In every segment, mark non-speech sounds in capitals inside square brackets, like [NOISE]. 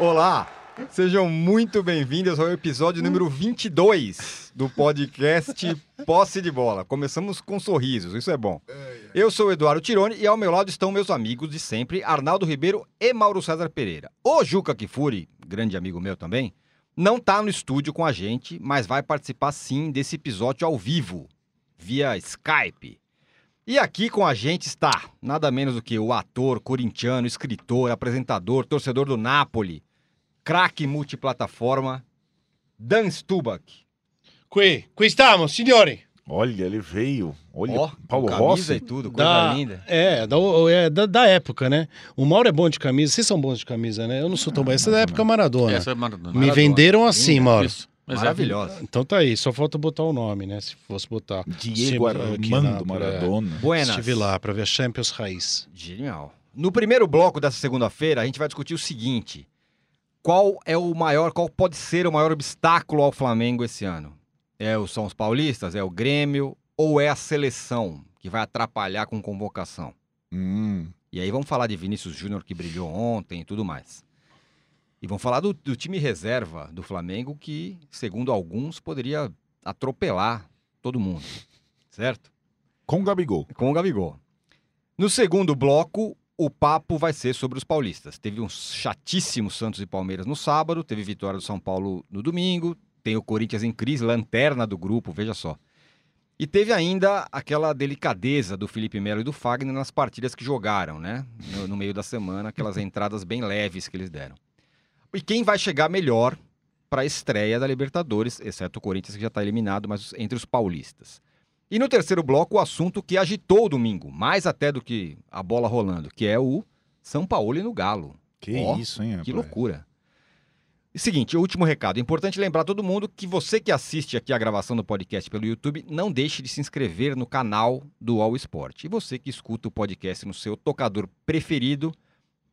Olá, sejam muito bem-vindos ao episódio número 22 do podcast Posse de Bola. Começamos com sorrisos, isso é bom. Eu sou o Eduardo Tironi e ao meu lado estão meus amigos de sempre, Arnaldo Ribeiro e Mauro César Pereira. O Juca Kifuri, grande amigo meu também, não está no estúdio com a gente, mas vai participar sim desse episódio ao vivo, via Skype. E aqui com a gente está nada menos do que o ator corintiano, escritor, apresentador, torcedor do Napoli, craque multiplataforma, Dan Stubach. Qui, qui estamos, signori. Olha, ele veio. Olha, Ó, Paulo com camisa Rossi. e tudo, coisa Da, linda. é, da, é da, da época, né? O Mauro é bom de camisa. Vocês são bons de camisa, né? Eu não sou tão bom. Essa é da época Maradona. Essa é Maradona. Me Maradona. venderam assim, Linda, Mauro. Isso. Mas é Maravilhosa. Então tá aí, só falta botar o nome, né? Se fosse botar. Diego Armando na- Maradona. Buenas. Estive lá pra ver a Champions Raiz. Genial. No primeiro bloco dessa segunda-feira, a gente vai discutir o seguinte: qual é o maior, qual pode ser o maior obstáculo ao Flamengo esse ano? É o são os paulistas, é o Grêmio ou é a seleção que vai atrapalhar com convocação? Hum, E aí vamos falar de Vinícius Júnior que brilhou ontem e tudo mais. E vamos falar do, do time reserva do Flamengo que, segundo alguns, poderia atropelar todo mundo, certo? com o Gabigol. com o Gabigol. No segundo bloco, o papo vai ser sobre os paulistas. Teve um chatíssimo Santos e Palmeiras no sábado, teve vitória do São Paulo no domingo, tem o Corinthians em crise, lanterna do grupo, veja só. E teve ainda aquela delicadeza do Felipe Melo e do Fagner nas partidas que jogaram, né? No, no meio da semana, aquelas [LAUGHS] entradas bem leves que eles deram. E quem vai chegar melhor para a estreia da Libertadores, exceto o Corinthians que já está eliminado, mas entre os paulistas. E no terceiro bloco, o assunto que agitou o domingo, mais até do que a bola rolando, que é o São Paulo e no Galo. Que Ó, isso, hein, rapaz? Que loucura. E seguinte, último recado. É importante lembrar todo mundo que você que assiste aqui a gravação do podcast pelo YouTube, não deixe de se inscrever no canal do All Sport. E você que escuta o podcast no seu tocador preferido,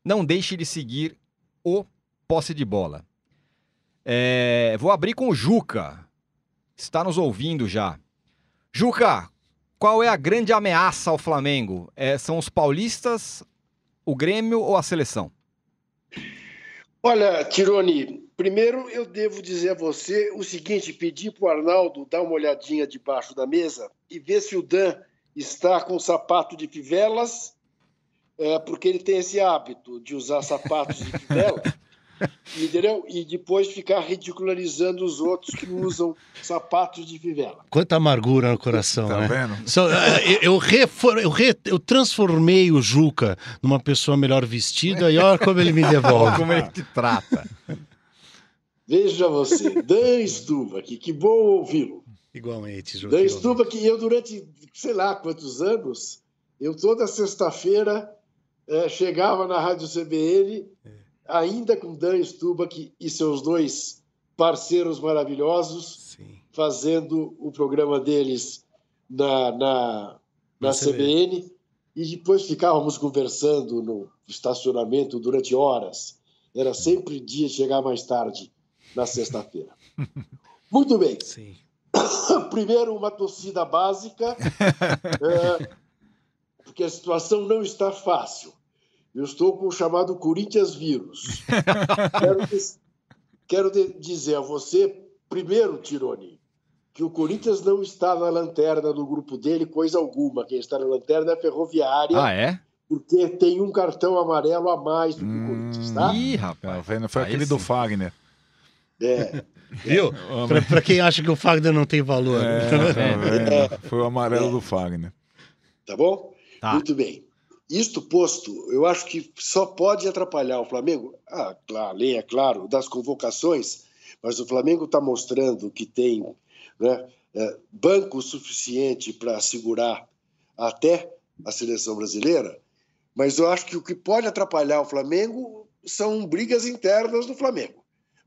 não deixe de seguir o Posse de Bola. É, vou abrir com o Juca. Está nos ouvindo já. Juca, qual é a grande ameaça ao Flamengo? É, são os paulistas, o Grêmio ou a seleção? Olha, Tironi, primeiro eu devo dizer a você o seguinte: pedir para o Arnaldo dar uma olhadinha debaixo da mesa e ver se o Dan está com sapato de fivelas, é, porque ele tem esse hábito de usar sapatos de [LAUGHS] fivela, [LAUGHS] entendeu? E depois ficar ridicularizando os outros que usam sapatos de fivela. Quanta amargura no coração, Tá né? vendo? Só, eh, eu, eu, refor- eu, re- eu transformei o Juca numa pessoa melhor vestida e olha como ele me Olha devolve. como ele te trata. Veja você, Dan Stuba, que, que bom ouvi-lo. Igualmente, Juca. Dan. Stuba, que eu durante sei lá quantos anos, eu toda sexta-feira eh, chegava na Rádio CBN, ainda com Dan Stubach e seus dois parceiros maravilhosos, Sim. fazendo o programa deles na, na, na CBN, e depois ficávamos conversando no estacionamento durante horas. Era sempre dia de chegar mais tarde na sexta-feira. [LAUGHS] Muito bem. Sim. [COUGHS] Primeiro, uma torcida básica, é, [LAUGHS] porque a situação não está fácil. Eu estou com o chamado Corinthians vírus. [LAUGHS] quero diz- quero de- dizer a você, primeiro, Tironi, que o Corinthians não está na lanterna do grupo dele, coisa alguma. Quem está na lanterna é a Ferroviária, Ah, é? porque tem um cartão amarelo a mais do que o Hum. Corinthians, tá? Ih, Tá rapaz. vendo? Foi Aí aquele do. Fagner. É. [LAUGHS] Viu? Pra, pra quem acha que o Fagner não tem valor. É, né? tá vendo? Foi o amarelo do Fagner. Tá bom? Tá. Muito bem. Isto posto, eu acho que só pode atrapalhar o Flamengo, ah, claro, além, é claro, das convocações, mas o Flamengo está mostrando que tem né, é, banco suficiente para segurar até a seleção brasileira, mas eu acho que o que pode atrapalhar o Flamengo são brigas internas do Flamengo,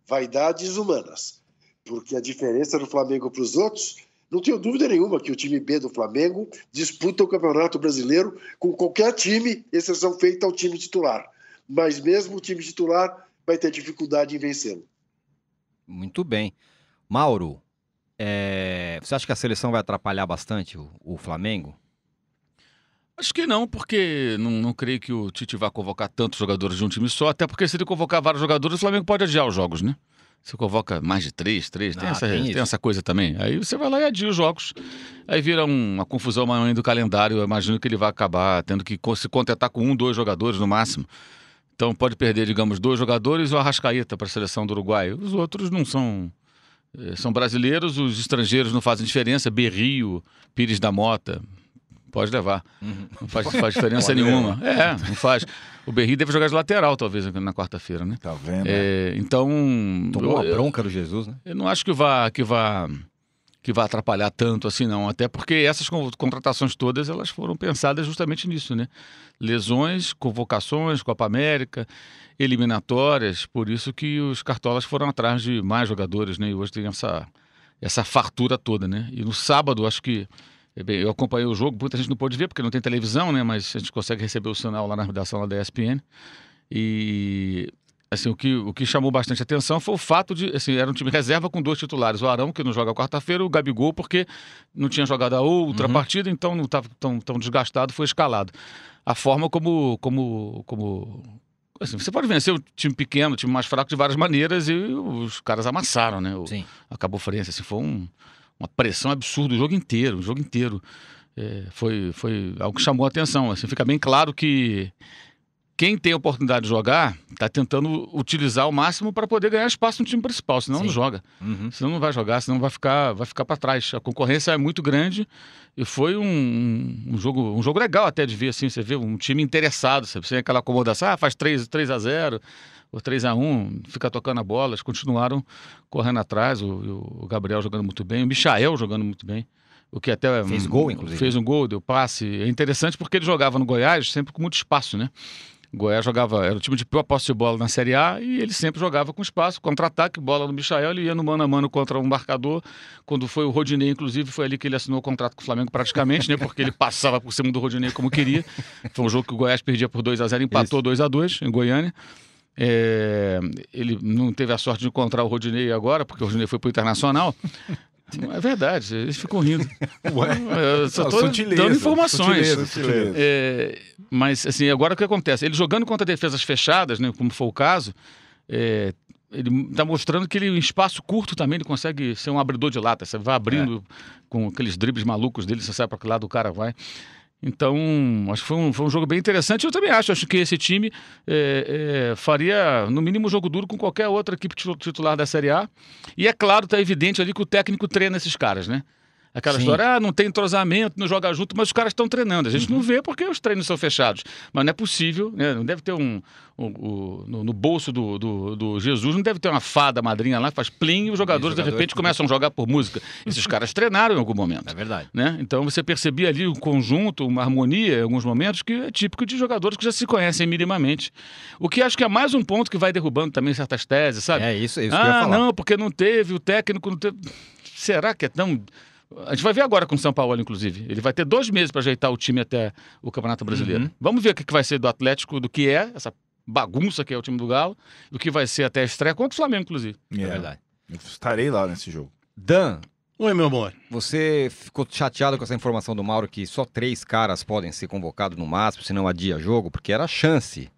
vaidades humanas, porque a diferença do Flamengo para os outros não tenho dúvida nenhuma que o time B do Flamengo disputa o Campeonato Brasileiro com qualquer time, exceção feita ao time titular. Mas mesmo o time titular vai ter dificuldade em vencê-lo. Muito bem. Mauro, é, você acha que a seleção vai atrapalhar bastante o, o Flamengo? Acho que não, porque não, não creio que o Tite vá convocar tantos jogadores de um time só, até porque se ele convocar vários jogadores, o Flamengo pode adiar os jogos, né? Você convoca mais de três, três, tem, Ah, essa, tem tem, essa coisa também. Aí você vai lá e adia os jogos. Aí vira um- uma confusão maior do calendário. Eu imagino que ele vai acabar tendo que se contentar com um, dois jogadores no máximo. Então pode perder, digamos, dois jogadores e o Arrascaeta para a seleção do Uruguai. Os outros não são. eh, São brasileiros, os estrangeiros não fazem diferença. Berrio, Pires da Mota, pode levar. Não faz, faz [LAUGHS] diferença nenhuma. É, não faz. O Berrio deve jogar de lateral, talvez, na quarta-feira, né? Tá vendo? É, então. Tomou a bronca do Jesus, né? eu não acho que vá, que vá, que vá atrapalhar tanto assim, não. Até porque essas con- contratações todas elas foram pensadas justamente nisso, né? Lesões, convocações, Copa América, eliminatórias. Por isso que os cartolas foram atrás de mais jogadores, né? E hoje tem essa, essa fartura toda, né? E no sábado, acho que. Bem, eu acompanhei o jogo, muita gente não pôde ver porque não tem televisão, né? Mas a gente consegue receber o sinal lá na redação lá da ESPN. E assim, o que, o que chamou bastante atenção foi o fato de, assim, era um time reserva com dois titulares, o Arão, que não joga quarta-feira, o Gabigol, porque não tinha jogado a outra Uhum. partida, então não estava tão, tão desgastado, foi escalado. A forma como, como, como assim, você pode vencer o time pequeno, o time mais fraco de várias maneiras, e os caras amassaram, né? O, Sim. a Cabo Friense, assim, foi um- uma pressão absurda o jogo inteiro, o jogo inteiro. É, foi, foi algo que chamou a atenção. Assim, fica bem claro que quem tem a oportunidade de jogar está tentando utilizar ao máximo para poder ganhar espaço no time principal, senão Sim. não joga. Uhum. Senão não vai jogar, senão vai ficar, vai ficar para trás. A concorrência é muito grande e foi um, um, um jogo, um jogo legal até de ver assim, você vê um time interessado, sabe? Sem aquela acomodação, ah, faz 3, 3 a 0 ou 3 a 1 fica tocando a bola. Eles continuaram correndo atrás, o, o Gabriel jogando muito bem, o Michael jogando muito bem. O que até Fez hum, gol, inclusive. Fez um gol, deu passe. É interessante porque ele jogava no Goiás sempre com muito espaço, né? O Goiás jogava, era o time de pior posse de bola na Série A e ele sempre jogava com espaço, contra-ataque, bola no Michael, ele ia no mano a mano contra um marcador. Quando foi o Rodinei, inclusive, foi ali que ele assinou o contrato com o Flamengo praticamente, né? Porque ele passava por cima do Rodinei como queria. Foi um jogo que o Goiás perdia por 2 a 0 empatou 2 a 2 em Goiânia. É, ele não teve a sorte de encontrar o Rodinei agora, porque o Rodinei foi para o Internacional. [LAUGHS] É verdade, eles ficam rindo. Ué, Eu só estou sutileza, dando informações. sutileza, sutileza. É, mas, assim, agora o que acontece? Ele jogando contra defesas fechadas, né, como foi o caso, é, ele está mostrando que ele, em espaço curto também, ele consegue ser um abridor de lata. Você vai abrindo com aqueles dribles malucos dele, você sabe para que lado o cara vai. Então, acho que foi um, foi um jogo bem interessante. Eu também acho, acho que esse time é, é, faria, no mínimo, jogo duro com qualquer outra equipe titu- titular da Série A. E é claro, está evidente ali que o técnico treina esses caras, né? Aquela Sim. história, ah, não tem entrosamento, não joga junto, mas os caras estão treinando. A gente Uhum. não vê porque os treinos são fechados. Mas não é possível, né? Não deve ter um. um- um- no, no bolso do, do, do Jesus, não deve ter uma fada madrinha lá que faz plim e os jogadores, de repente, começam a jogar por música. Esses caras treinaram em algum momento É verdade. né? Então você percebia ali um conjunto, uma harmonia em alguns momentos que é típico de jogadores que já se conhecem minimamente. O que acho que é mais um ponto que vai derrubando também certas teses, sabe? É isso, é isso que eu ia ah, falar. não, porque não teve, o técnico não teve. Será que é tão. A gente vai ver agora com o São Paulo, inclusive. Ele vai ter dois meses para ajeitar o time até o Campeonato Brasileiro. Uhum. Vamos ver o que vai ser do Atlético, do que é essa bagunça que é o time do Galo, e o que vai ser até a estreia contra o Flamengo, inclusive. É verdade. Eu estarei lá nesse jogo. Dan, Oi, meu amor. você ficou chateado com essa informação do Mauro que só três caras podem ser convocados no máximo, senão adia jogo, porque era a chance.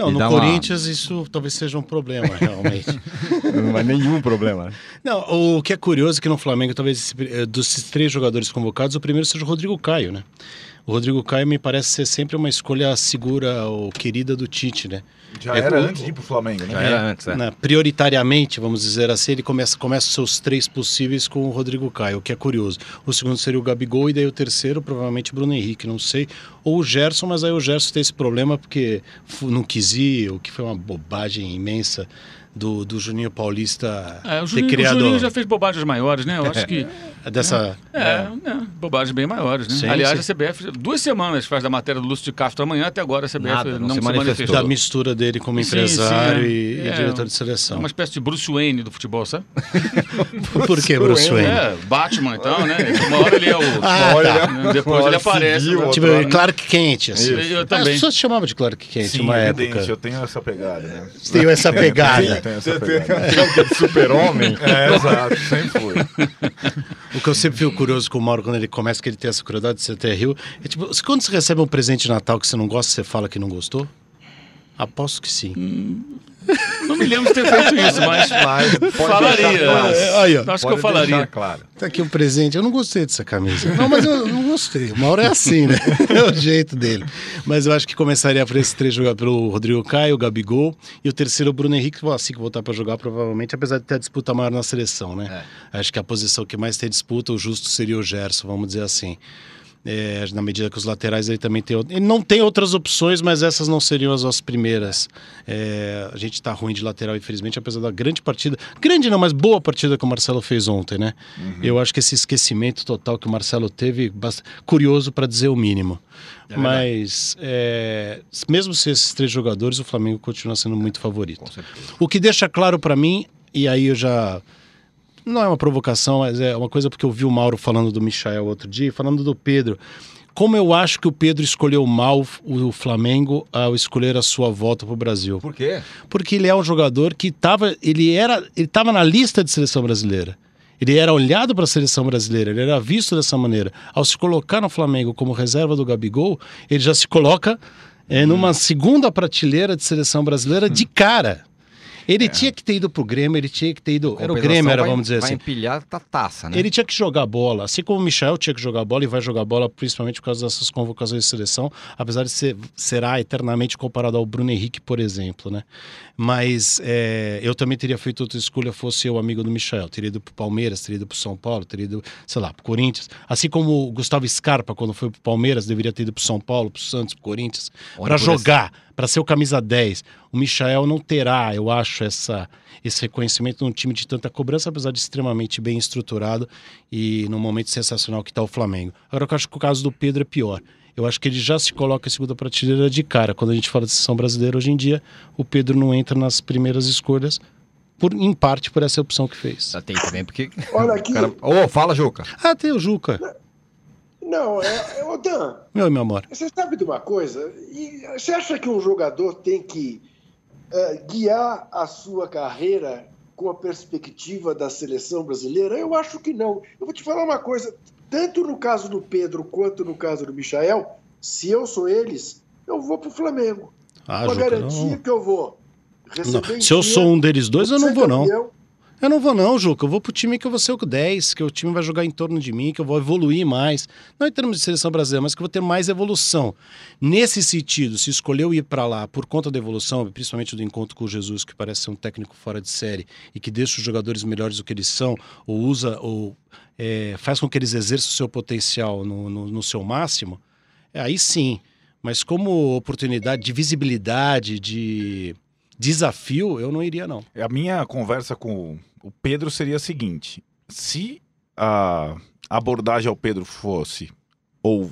Não, E no dá uma- Corinthians isso talvez seja um problema, realmente. [LAUGHS] Não é nenhum problema. Não, o que é curioso é que no Flamengo, talvez eh, dos três jogadores convocados, o primeiro seja o Rodrigo Caio, né? O Rodrigo Caio me parece ser sempre uma escolha segura ou querida do Tite, né? Já É, era o- antes de ir pro Flamengo, né? Já era antes, é. Né, Prioritariamente, vamos dizer assim, ele começa, começa os seus três possíveis com o Rodrigo Caio, o que é curioso. O segundo seria o Gabigol e daí o terceiro, provavelmente, Bruno Henrique, não sei. Ou o Gerson, mas aí o Gerson tem esse problema porque não quis ir, o que foi uma bobagem imensa do, do Juninho Paulista É, o, ter Juninho, o criado Juninho já fez bobagens maiores, né? Eu acho que. dessa... É, né? bobagens bem maiores, né? Sim, Aliás, sim. a CBF, duas semanas faz da matéria do Lúcio de Castro amanhã, até agora a CBF Nada, não, não se se manifestou. manifestou. da mistura dele como empresário sim, é. e, e É, diretor de É seleção. uma espécie de Bruce Wayne do futebol, sabe? [LAUGHS] Por que Bruce Wayne? É, Batman então, né? Uma hora ele é o. Ah, tá. Depois ele aparece. civil, né? Tipo, né? Clark Kent, assim. Eu As também. pessoas chamavam de Clark Kent Sim, uma evidente, época. eu tenho essa pegada, né? Tem essa pegada. [LAUGHS] tem essa pegada. de super-homem. [LAUGHS] É, exato, sempre foi. [LAUGHS] O que eu sempre fico curioso com o Mauro quando ele começa, que ele tem essa curiosidade de ser até rio, é tipo, quando você recebe um presente de Natal que você não gosta, você fala que não gostou? Aposto que sim. Não me lembro de ter feito isso, mas [LAUGHS] Mas pode falaria. claro. É, aí, ó. Acho que eu falaria. claro. Tá aqui um presente. Eu não gostei dessa camisa. Não, mas eu não gostei. O Mauro é assim, né? [LAUGHS] É o jeito dele. Mas eu acho que começaria por esses três jogadores, pelo Rodrigo Caio, o Gabigol e o terceiro, o Bruno Henrique, assim que voltar para jogar, provavelmente, apesar de ter a disputa maior na seleção, né? Acho que a posição que mais tem disputa, o justo seria o Gerson, vamos dizer assim. É, na medida que os laterais aí também tem. Ele não tem outras opções, mas essas não seriam as nossas primeiras. É, a gente está ruim de lateral, infelizmente, apesar da grande partida. Grande não, mas boa partida que o Marcelo fez ontem, né? Eu acho que esse esquecimento total que o Marcelo teve, bast- curioso para dizer o mínimo. mas é, mesmo se esses três jogadores, o Flamengo continua sendo muito favorito. O que deixa claro para mim, e aí eu já. Não é uma provocação, mas é uma coisa porque eu vi o Mauro falando do Michael outro dia, falando do Pedro. Como eu acho que o Pedro escolheu mal o Flamengo ao escolher a sua volta para o Brasil. Por quê? Porque ele é um jogador que estava. Ele era. Ele estava na lista de seleção brasileira. Ele era olhado para a seleção brasileira, ele era visto dessa maneira. Ao se colocar no Flamengo como reserva do Gabigol, ele já se coloca é, numa segunda prateleira de seleção brasileira de cara. Ele tinha que ter ido pro Grêmio, ele tinha que ter ido. Era o Grêmio, era, vai- vamos dizer vai assim. empilhar a taça, né? Ele tinha que jogar bola, assim como o Michel tinha que jogar bola e vai jogar bola, principalmente por causa dessas convocações de seleção, apesar de ser será eternamente comparado ao Bruno Henrique, por exemplo, né? Mas é, eu também teria feito outra escolha fosse eu amigo do Michel, teria ido pro Palmeiras, teria ido pro São Paulo, teria ido, sei lá, pro Corinthians, assim como o Gustavo Scarpa quando foi pro Palmeiras deveria ter ido pro São Paulo, pro Santos, pro Corinthians, para jogar, para ser o camisa 10. O Michael não terá, eu acho, essa, esse reconhecimento num time de tanta cobrança, apesar de extremamente bem estruturado e num momento sensacional que está o Flamengo. Agora, eu acho que o caso do Pedro é pior. Eu acho que ele já se coloca em segunda prateleira de cara. Quando a gente fala de seleção brasileira hoje em dia, o Pedro não entra nas primeiras escolhas, por, em parte por essa opção que fez. Já tem também, porque. Olha [LAUGHS] aqui. cara- Ô, fala, Juca. Ah, tem o Juca. Não, é, é, ô Dan, Meu meu amor. Você sabe de uma coisa? E você acha que um jogador tem que eh, guiar a sua carreira com a perspectiva da seleção brasileira? Eu acho que não. Eu vou te falar uma coisa: tanto no caso do Pedro quanto no caso do Michael, se eu sou eles, eu vou pro Flamengo. Ah, com a Juca, garantia que eu vou Se eu sou um deles dois, eu não vou, não. Eu não vou não, Juca. Eu vou pro time que eu vou ser o 10, que o time vai jogar em torno de mim, que eu vou evoluir mais. Não em termos de seleção brasileira, mas que eu vou ter mais evolução. Nesse sentido, se escolheu ir para lá por conta da evolução, principalmente do encontro com o Jesus, que parece ser um técnico fora de série e que deixa os jogadores melhores do que eles são, ou usa, ou é, faz com que eles exerçam o seu potencial no, no, no seu máximo, aí sim. Mas como oportunidade de visibilidade, de desafio, eu não iria não. A minha conversa com o Pedro seria a seguinte: se a abordagem ao Pedro fosse, ou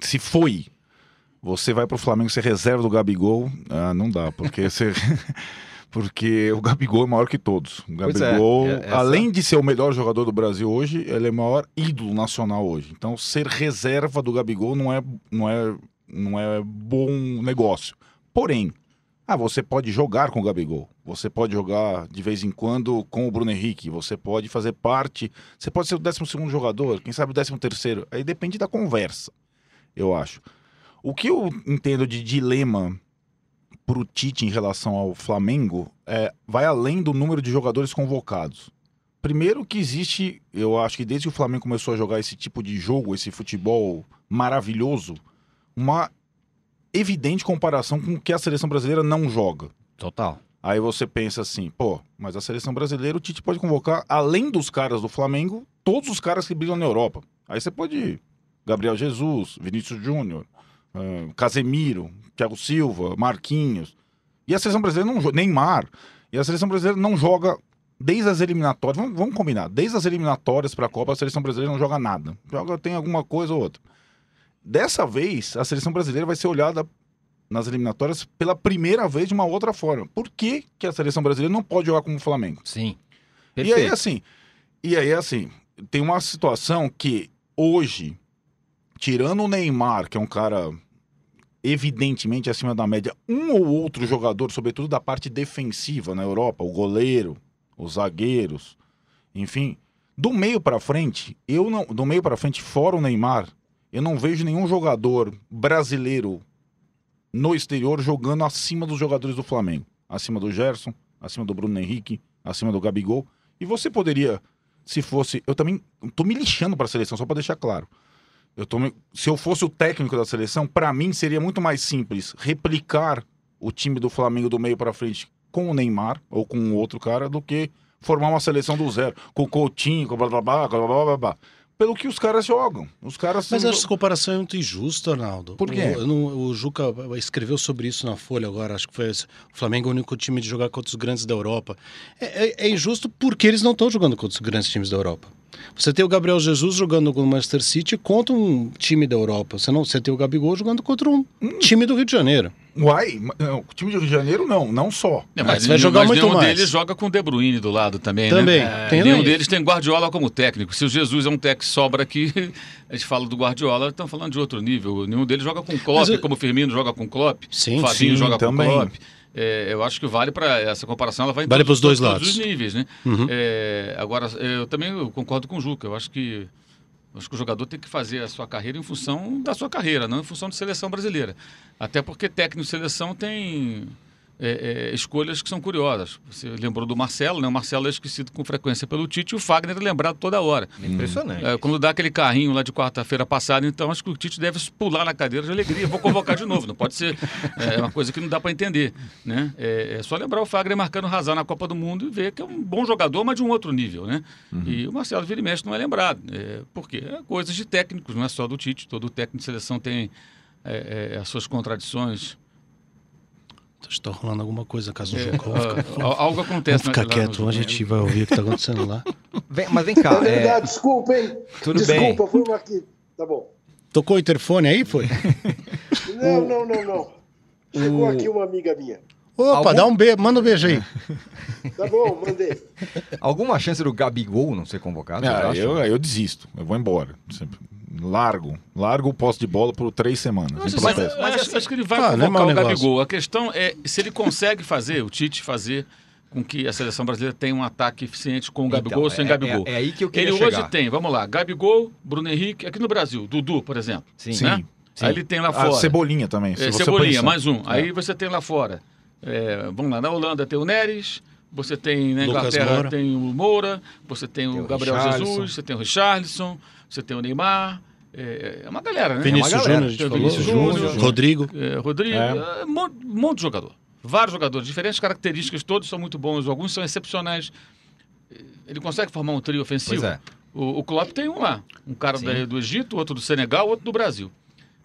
se foi, você vai pro Flamengo ser reserva do Gabigol, ah, não dá, porque você. [LAUGHS] Porque o Gabigol é maior que todos. O é, Gabigol, é- essa- além de ser o melhor jogador do Brasil hoje, ele é o maior ídolo nacional hoje. Então, ser reserva do Gabigol não é, não é, não é bom negócio. Porém, ah, você pode jogar com o Gabigol. Você pode jogar de vez em quando com o Bruno Henrique. Você pode fazer parte. Você pode ser o 12 jogador, quem sabe o 13. Aí depende da conversa, eu acho. O que eu entendo de dilema pro Tite em relação ao Flamengo é, vai além do número de jogadores convocados. Primeiro que existe, eu acho que desde que o Flamengo começou a jogar esse tipo de jogo, esse futebol maravilhoso, uma evidente comparação com o que a seleção brasileira não joga. Total. Aí você pensa assim, pô, mas a seleção brasileira, o Tite pode convocar, além dos caras do Flamengo, todos os caras que brilham na Europa. Aí você pode ir. Gabriel Jesus, Vinícius Júnior, ah, Casemiro, Thiago Silva, Marquinhos. E a seleção brasileira não joga. Neymar. E a seleção brasileira não joga desde as eliminatórias. Vamos, vamos combinar. Desde as eliminatórias para a Copa, a seleção brasileira não joga nada. Joga, tem alguma coisa ou outra. Dessa vez, a seleção brasileira vai ser olhada nas eliminatórias pela primeira vez de uma outra forma. Por que, que a seleção brasileira não pode jogar como o Flamengo? Sim. E aí, Perfeito. assim, e aí, assim, tem uma situação que hoje, tirando o Neymar, que é um cara evidentemente acima da média. Um ou outro jogador, sobretudo da parte defensiva na Europa, o goleiro, os zagueiros, enfim. Do meio para frente, eu não, do meio para frente, fora o Neymar, eu não vejo nenhum jogador brasileiro no exterior jogando acima dos jogadores do Flamengo, acima do Gerson, acima do Bruno Henrique, acima do Gabigol. E você poderia, se fosse, eu também tô me lixando para a seleção só para deixar claro. Eu tô se eu fosse o técnico da seleção, para mim seria muito mais simples replicar o time do Flamengo do meio para frente com o Neymar ou com outro cara do que formar uma seleção do zero, com o Coutinho, com blá blá blá, blá blá blá blá. Pelo que os caras jogam. Os caras Mas essa comparação é muito injusta, Arnaldo. Por quê? O, não- o Juca escreveu sobre isso na Folha agora, acho que foi esse. O Flamengo é o único time de jogar contra os grandes da Europa. É, é- é injusto porque eles não estão jogando contra os grandes times da Europa. Você tem o Gabriel Jesus jogando com o Manchester City contra um time da Europa. Você, não, você tem o Gabigol jogando contra um Hum. time do Rio de Janeiro. Uai, não, o time de Rio de Janeiro não, não só. É, mas mas vai nenhum- jogar mas muito nenhum mais. deles joga com o De Bruyne do lado também, Também, né? tem nenhum daí. deles tem Guardiola como técnico. Se o Jesus é um técnico que sobra aqui, [LAUGHS] a gente fala do Guardiola, estão falando de outro nível. Nenhum deles joga com Klopp, Mas eu- como o Firmino joga com Klopp, Sim, Fabinho sim, joga também. com Klopp. É, eu acho que vale para essa comparação, ela vai Vale todos, pros dois todos lados. os níveis, né? Uhum. É, agora, eu também concordo com o Juca. Eu acho que acho que o jogador tem que fazer a sua carreira em função da sua carreira, não em função de seleção brasileira. Até porque técnico de seleção tem é, é, escolhas que são curiosas. Você lembrou do Marcelo, né? O Marcelo é esquecido com frequência pelo Tite e o Fagner é lembrado toda hora. Impressionante. É, quando dá aquele carrinho lá de quarta-feira passada, então acho que o Tite deve pular na cadeira de alegria. Vou convocar de [LAUGHS] novo. Não pode ser é, uma coisa que não dá para entender. Né? É, é só lembrar o Fagner marcando razão na Copa do Mundo e ver que é um bom jogador, mas de um outro nível. Né? E o Marcelo Vira e Mexe não é lembrado. É, por quê? É coisas de técnicos, não é só do Tite. Todo técnico de seleção tem é, é, as suas contradições. Está rolando alguma coisa na casa do É, Juca. Vamos ficar, ah, algo acontece. vamos ficar quieto, a gente vai ouvir o que está acontecendo lá. [LAUGHS] Vem- mas vem cá, É verdade, é, desculpa, hein? Tudo desculpa, bem. uma aqui. Tá bom. Tocou o interfone aí, foi? [LAUGHS] Não, não, não, não. Chegou O- aqui uma amiga minha. Opa, Algum- dá um beijo, manda um beijo aí. Tá bom, mandei. alguma chance do Gabigol não ser convocado? Ah, eu, eu desisto, eu vou embora. Sempre. Largo, largo o posse de bola por três semanas. Mas, em mas, acho, acho que ele vai Ah, é o. Gabigol. A questão é se ele consegue fazer, o Tite fazer com que a seleção brasileira tenha um ataque eficiente com o Gabigol Então, ou sem é- Gabigol. É, é aí que eu queria ele chegar. hoje tem, vamos lá, Gabigol, Bruno Henrique, aqui no Brasil, Dudu, por exemplo. Sim. Sim. Né? Aí ele tem lá A fora. cebolinha também. se É, você Cebolinha, pensar. mais um. É. Aí você tem lá fora. é, vamos lá, na Holanda tem o Neres, você tem na Lucas Inglaterra Moura. tem o Moura, você tem o Tem o Gabriel. Jesus, você tem o Richarlison, você tem o Neymar. É, é uma galera, né? Vinícius uma galera. Júnior, a gente Tem o falou. Vinícius Júnior. Rodrigo. É, Rodrigo, É. é, um monte, um monte de jogador. Vários jogadores, diferentes características, todos são muito bons, alguns são excepcionais. Ele consegue formar um trio ofensivo? Pois é. O, o Klopp tem um lá. Um cara da- do Egito, outro do Senegal, outro do Brasil.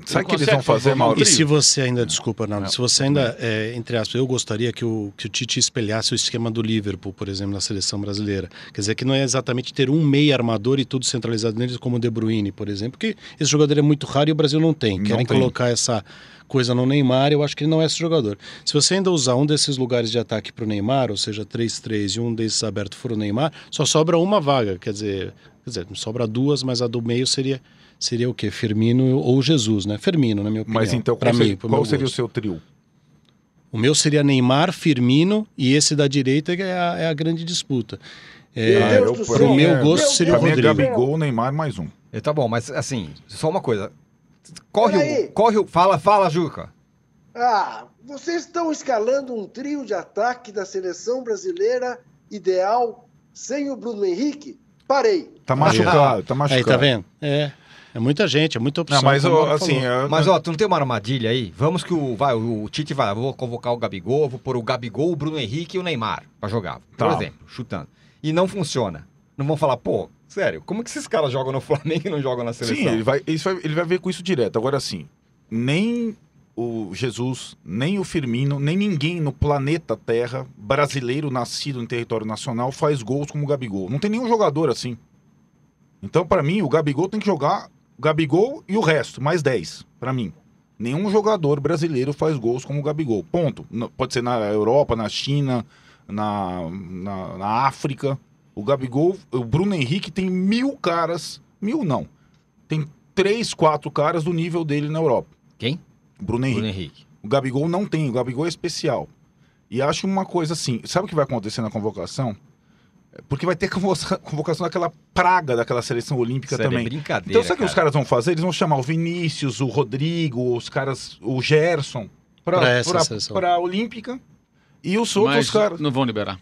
Sabe o que eles consegue vão fazer, Mauro? E se você ainda, desculpa, Arnaldo, se você ainda, é, entre aspas, eu gostaria que o, que o Tite espelhasse o esquema do Liverpool, por exemplo, na seleção brasileira. Quer dizer, que não é exatamente ter um meio armador e tudo centralizado neles, como o De Bruyne, por exemplo, porque esse jogador é muito raro e o Brasil não tem. Não Querem tem. colocar essa coisa no Neymar, eu acho que ele não é esse jogador. Se você ainda usar um desses lugares de ataque para o Neymar, ou seja, 3-3 e um desses aberto for o Neymar, só sobra uma vaga. Quer dizer, quer dizer, sobra duas, mas a do meio seria seria o quê? Firmino ou Jesus, né? Firmino, na minha opinião. Mas então, Pra qual, mim, seria, qual seria o seu trio? O meu seria Neymar, Firmino e esse da direita é a, é a grande disputa. É, Meu Deus eu- céu. pro meu é- gosto Meu seria o mim é Rodrigo. Gabigol, Neymar, mais um. É, Tá bom, mas assim, só uma coisa. Corre Peraí. o. Corre o. Fala, fala, Juca. Ah, vocês estão escalando um trio de ataque da seleção brasileira ideal sem o Bruno Henrique? Parei. Tá machucado, tá machucado. Aí, tá vendo? É. É muita gente, é muita opção. Não, mas ó, assim, eu- Mas ó, tu não tem uma armadilha aí? Vamos que o. Vai, o Tite vai, vou convocar o Gabigol, vou pôr o Gabigol, o Bruno Henrique e o Neymar pra jogar. Por Tá. exemplo, chutando. E não funciona. Não vão falar, pô, sério, como que esses caras jogam no [LAUGHS] Flamengo e não jogam na seleção? Sim, ele vai, isso vai- ele vai ver com isso direto. Agora, assim, nem o Jesus, nem o Firmino, nem ninguém no planeta Terra, brasileiro nascido em território nacional, faz gols como o Gabigol. Não tem nenhum jogador assim. Então, pra mim, o Gabigol tem que jogar Gabigol e o resto, mais 10, pra mim. Nenhum jogador brasileiro faz gols como o Gabigol. Ponto. Pode ser na Europa, na China, na, na, na África. O Gabigol, o Bruno Henrique tem mil caras. Mil não. Tem três, quatro caras do nível dele na Europa. Quem? Bruno Henrique. Bruno Henrique. O Gabigol não tem, o Gabigol é especial. E acho uma coisa assim, sabe o que vai acontecer na convocação? É, Porque vai ter convoca- [LAUGHS] convocação daquela praga daquela seleção olímpica Sério, é também. brincadeira. Então sabe o que os cara? caras vão fazer? Eles vão chamar o Vinícius, o Rodrigo, os caras, o Gerson, pra, Pra essa pra, seleção. pra Olímpica. E os outros Mas caras. não vão liberar.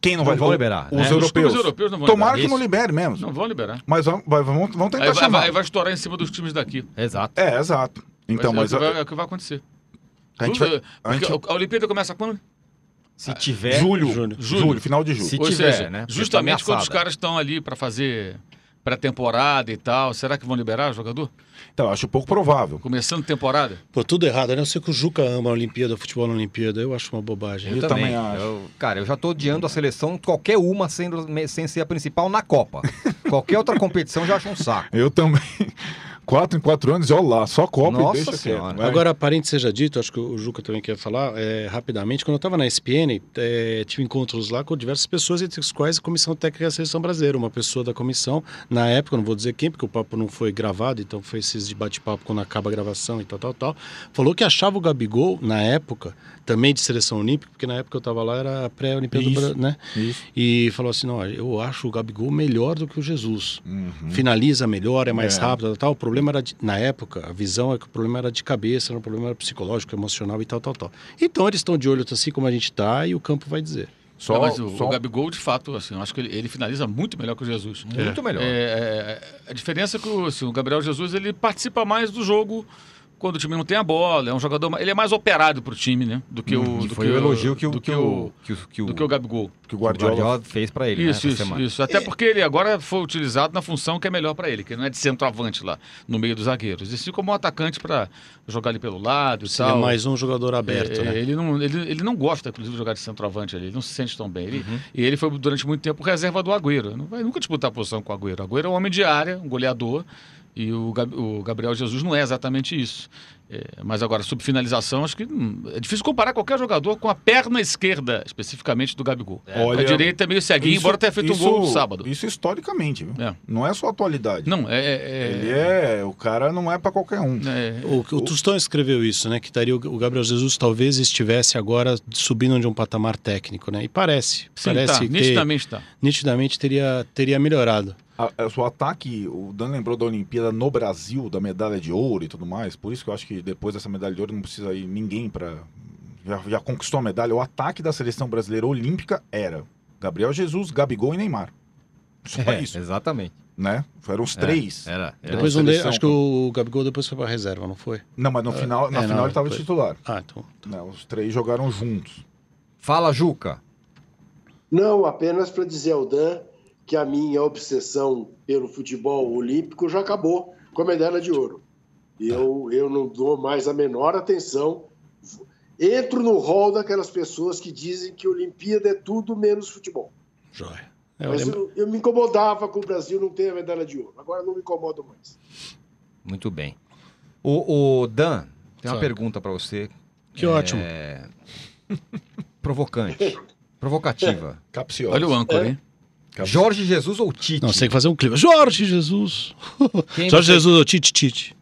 Quem não, Não vai vão liberar, Os né? Os Os europeus. europeus não vão Tomara liberar. que não libere mesmo. Não vão liberar. Mas vão, vão, vão tentar Aí vai, chamar. vai, vai estourar em cima dos times daqui. Exato. É, exato. Então, Mas mas é, o que a, vai, é o que vai acontecer. a gente vai. A gente- porque a Olimpíada começa quando? Se tiver. julho, Julho. julho, final de julho. Se Ou tiver, seja, né? Justamente tá quando os caras estão ali para fazer pré-temporada e tal, será que vão liberar o jogador? Então, acho pouco provável. Começando temporada? Pô, tudo errado, né? Eu sei que o Juca ama a Olimpíada, o futebol na Olimpíada. Eu acho uma bobagem. Eu Eu, também também. acho. Eu- cara, eu já tô odiando a seleção, qualquer uma sendo, sem ser a principal na Copa. [LAUGHS] qualquer outra competição eu já acho um saco. Eu também. Quatro em quatro anos, e olha lá, só Copa Nossa e deixa Senhora. quieto. vai. Agora, parente seja dito, acho que o Juca também quer falar é, rapidamente. Quando eu estava na ESPN, é, tive encontros lá com diversas pessoas, entre as quais a Comissão Técnica da Seleção Brasileira. Uma pessoa da comissão, na época, não vou dizer quem, porque o papo não foi gravado, então foi esses de bate-papo quando acaba a gravação e tal, tal, tal. Falou que achava o Gabigol, na época, também de seleção olímpica, porque na época que eu estava lá era pré-Olimpíada do. Brasil, né? Isso. E falou assim: não, eu acho o Gabigol melhor do que o Jesus. Uhum. Finaliza melhor, é mais É. rápido, tal, tal. O problema era, de- na época, a visão é que o problema era de cabeça, o problema era psicológico, emocional e tal, tal, tal. Então eles estão de olho assim como a gente tá e o campo vai dizer. Só, Não, mas o, só- o Gabigol, de fato, assim, eu acho que ele, ele finaliza muito melhor que o Jesus. Muito melhor. É, é, a diferença é que o, assim, o Gabriel Jesus ele participa mais do jogo quando o time não tem a bola. É um jogador, ele é mais operado pro time, né? Do que o, Hum, do foi que o elogio que o, do que o, que o, que o, do que o Gabigol. que o Guardiola, Guardiola fez pra ele. Isso, né, isso, semana. isso. Até porque ele agora foi utilizado na função que é melhor para ele, que não é de centroavante lá, no meio dos zagueiros. E sim como um atacante para jogar ali pelo lado e tal. mais um jogador aberto, É, né? ele, não, ele, ele não gosta, inclusive, de jogar de centroavante ali. Ele não se sente tão bem. Ele, Uhum. E ele foi, durante muito tempo, reserva do Agüero. Não vai nunca disputar a posição com o Agüero. O Agüero é um homem de área, um goleador. E o, Gab- o Gabriel Jesus não é exatamente isso. É, mas agora, sobre finalização, acho que hum, é difícil comparar qualquer jogador com a perna esquerda, especificamente do Gabigol. Olha, a direita é meio ceguinho, isso- embora tenha feito isso- um gol no sábado. Isso historicamente, viu? É. Não é só atualidade. Não, é. é- Ele é. O cara não é pra qualquer um. é- O, o Tostão escreveu isso, né? Que daria o, o Gabriel Jesus talvez estivesse agora subindo de um patamar técnico, né? E parece, sim, parece tá, que nitidamente tá. nitidamente teria, teria melhorado. A- a- o ataque, o Dan lembrou da Olimpíada no Brasil, da medalha de ouro e tudo mais. Por isso que eu acho que depois dessa medalha de ouro não precisa ir ninguém pra. Já, já conquistou a medalha. O ataque da seleção brasileira olímpica era Gabriel Jesus, Gabigol e Neymar. Só É, isso, exatamente. né? Eram os É, três. Era. era. Depois um seleção acho que o Gabigol depois foi pra reserva, não foi? Não, mas no final, na é, final não, ele estava foi- titular. Ah, então. né? Os três jogaram juntos. Fala, Juca. Não, apenas para dizer ao Dan que a minha obsessão pelo futebol olímpico já acabou com a medalha de ouro. E eu, eu não dou mais a menor atenção. Entro no rol daquelas pessoas que dizem que Olimpíada é tudo menos futebol. Joia. É, eu Mas lembro- eu, eu me incomodava com o Brasil não ter a medalha de ouro. Agora não me incomodo mais. Muito bem. O, o Dan, tem uma pergunta pra você. Que ótimo. É, [LAUGHS] Provocante. Provocativa. Capciosa. Olha o âncora, hein? Jorge Jesus ou Tite? Não, você tem que fazer um clipe. Jorge Jesus! Quem Jorge você- Jesus ou Tite Tite.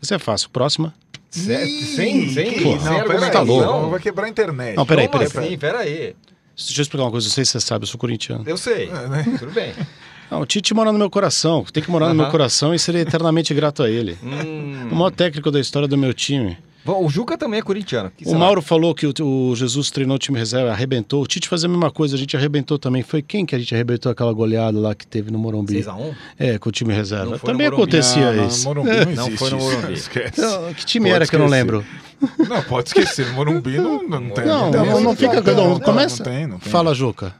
Isso é fácil. Próxima. Certo? Sem, sem, sem não, peraí, tá louco. não, vai quebrar a internet. Não, peraí, Como peraí, assim? Peraí. Deixa eu explicar uma coisa, não sei se você sabe, eu sou corintiano. Eu sei. É, né? [LAUGHS] Tudo bem. Não, o Tite mora no meu coração, tem que morar no meu coração e ser eternamente grato a ele. Hum. O maior técnico da história do meu time. O Juca também é corintiano. Que O? Mauro falou que o, o Jesus treinou o time reserva, arrebentou. O Tite fazia a mesma coisa, a gente arrebentou também. Foi quem que a gente arrebentou aquela goleada lá que teve no Morumbi? 6x1? É, com o time reserva. Não Também acontecia Não, isso. no Morumbi não Não foi no. Morumbi. [LAUGHS] Esquece. Não, que time Pode era que eu não lembro? Não, pode esquecer. No Morumbi não, não tem. Não, não, não fica. Não, não, começa. Não tem, não tem. Fala, Juca.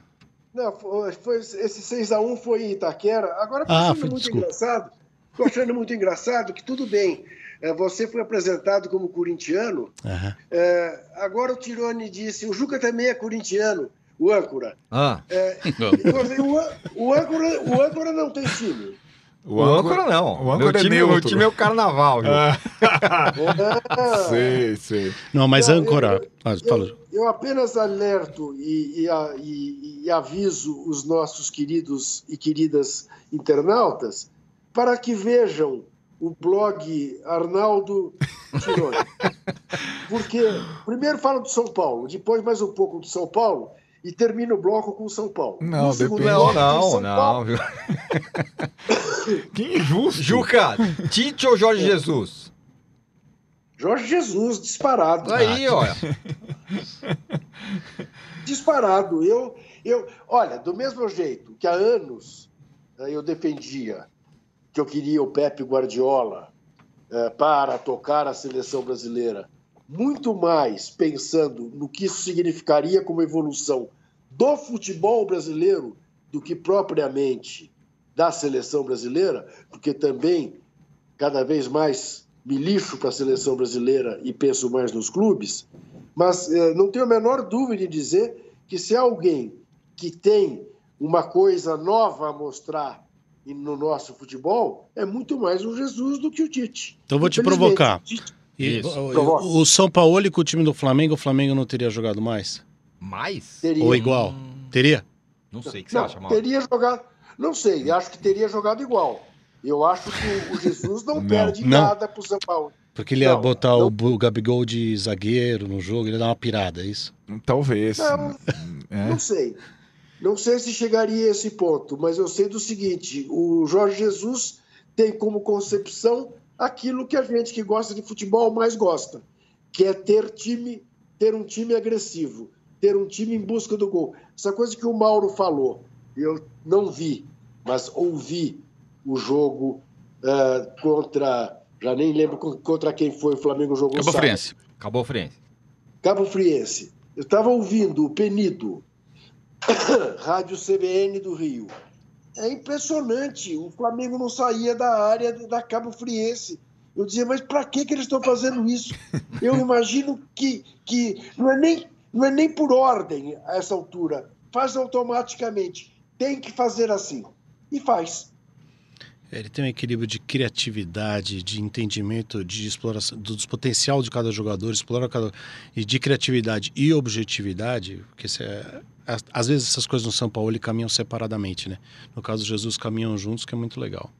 Não, foi, esse 6x1 foi em Itaquera. Agora Ah, achando foi- muito desculpa. engraçado. Tô achando muito engraçado que tudo bem. É, você foi apresentado como corintiano. Aham. é, agora o Tirone disse, o Juca também é corintiano, o âncora. Ah, [LAUGHS] O, ân- o âncora, o âncora não tem time. o, âncora não. O âncora meu é time, neutro. Meu time é o carnaval, Ju. [LAUGHS] Ah, Sei, sei. Não, mas Não, âncora. eu- Ah, eu, eu apenas alerto e, e e- e aviso os nossos queridos e queridas internautas para que vejam o blog Arnaldo Tironi. [LAUGHS] Porque primeiro falo do São Paulo, depois mais um pouco do São Paulo e termino o bloco com o São Paulo. Não, No depende. Não, não, não, viu? [LAUGHS] Que injusto. Juca, Tite ou Jorge Jesus? Jorge Jesus, disparado. Aí, olha. [LAUGHS] disparado. Eu, eu, olha, do mesmo jeito que há anos eh, eu defendia que eu queria o Pepe Guardiola eh, para tocar a seleção brasileira, muito mais pensando no que isso significaria como evolução do futebol brasileiro do que propriamente da seleção brasileira, porque também cada vez mais me lixo para a seleção brasileira e penso mais nos clubes, mas eh, não tenho a menor dúvida em dizer que se alguém que tem uma coisa nova a mostrar e- no nosso futebol, é muito mais o Jesus do que o Tite. Então vou te provocar. o Tite- E, Isso. o, São Paulo com o time do Flamengo, o Flamengo não teria jogado mais? Mais? Teria. Ou igual? Teria? Não sei o que você Não, acha, Mauro. teria jogado. Não sei, acho que teria jogado igual. Eu acho que o [LAUGHS] Jesus não, Não. perde Não. nada pro São Paulo. Porque ele ia Não, botar não. o Gabigol de zagueiro no jogo, ele ia dar uma pirada, é isso? Talvez. Não, É. Não sei. Não sei se chegaria a esse ponto, mas eu sei do seguinte: o Jorge Jesus tem como concepção aquilo que a gente que gosta de futebol mais gosta, que é ter time, ter um time agressivo, ter um time em busca do gol. Essa coisa que o Mauro falou, eu não vi, mas ouvi o jogo eh, contra, já nem lembro con- contra quem foi o Flamengo jogou Cabo sábado. Friense. Acabou o Friense. Cabo Friense. Eu estava ouvindo o Penido, [COUGHS] Rádio CBN do Rio. É impressionante. O Flamengo não saía da área da Cabo Friense. Eu dizia, mas para que, que eles estão fazendo isso? [LAUGHS] Eu imagino que, que não, é nem, não é nem por ordem a essa altura. Faz automaticamente. Tem que fazer assim. E faz. Ele tem um equilíbrio de criatividade, de entendimento, de exploração do, do potencial de cada jogador, explorar cada e de criatividade e objetividade, porque é- às- às vezes essas coisas no São Paulo ele caminham separadamente, né? No caso do Jesus caminham juntos, que é muito legal.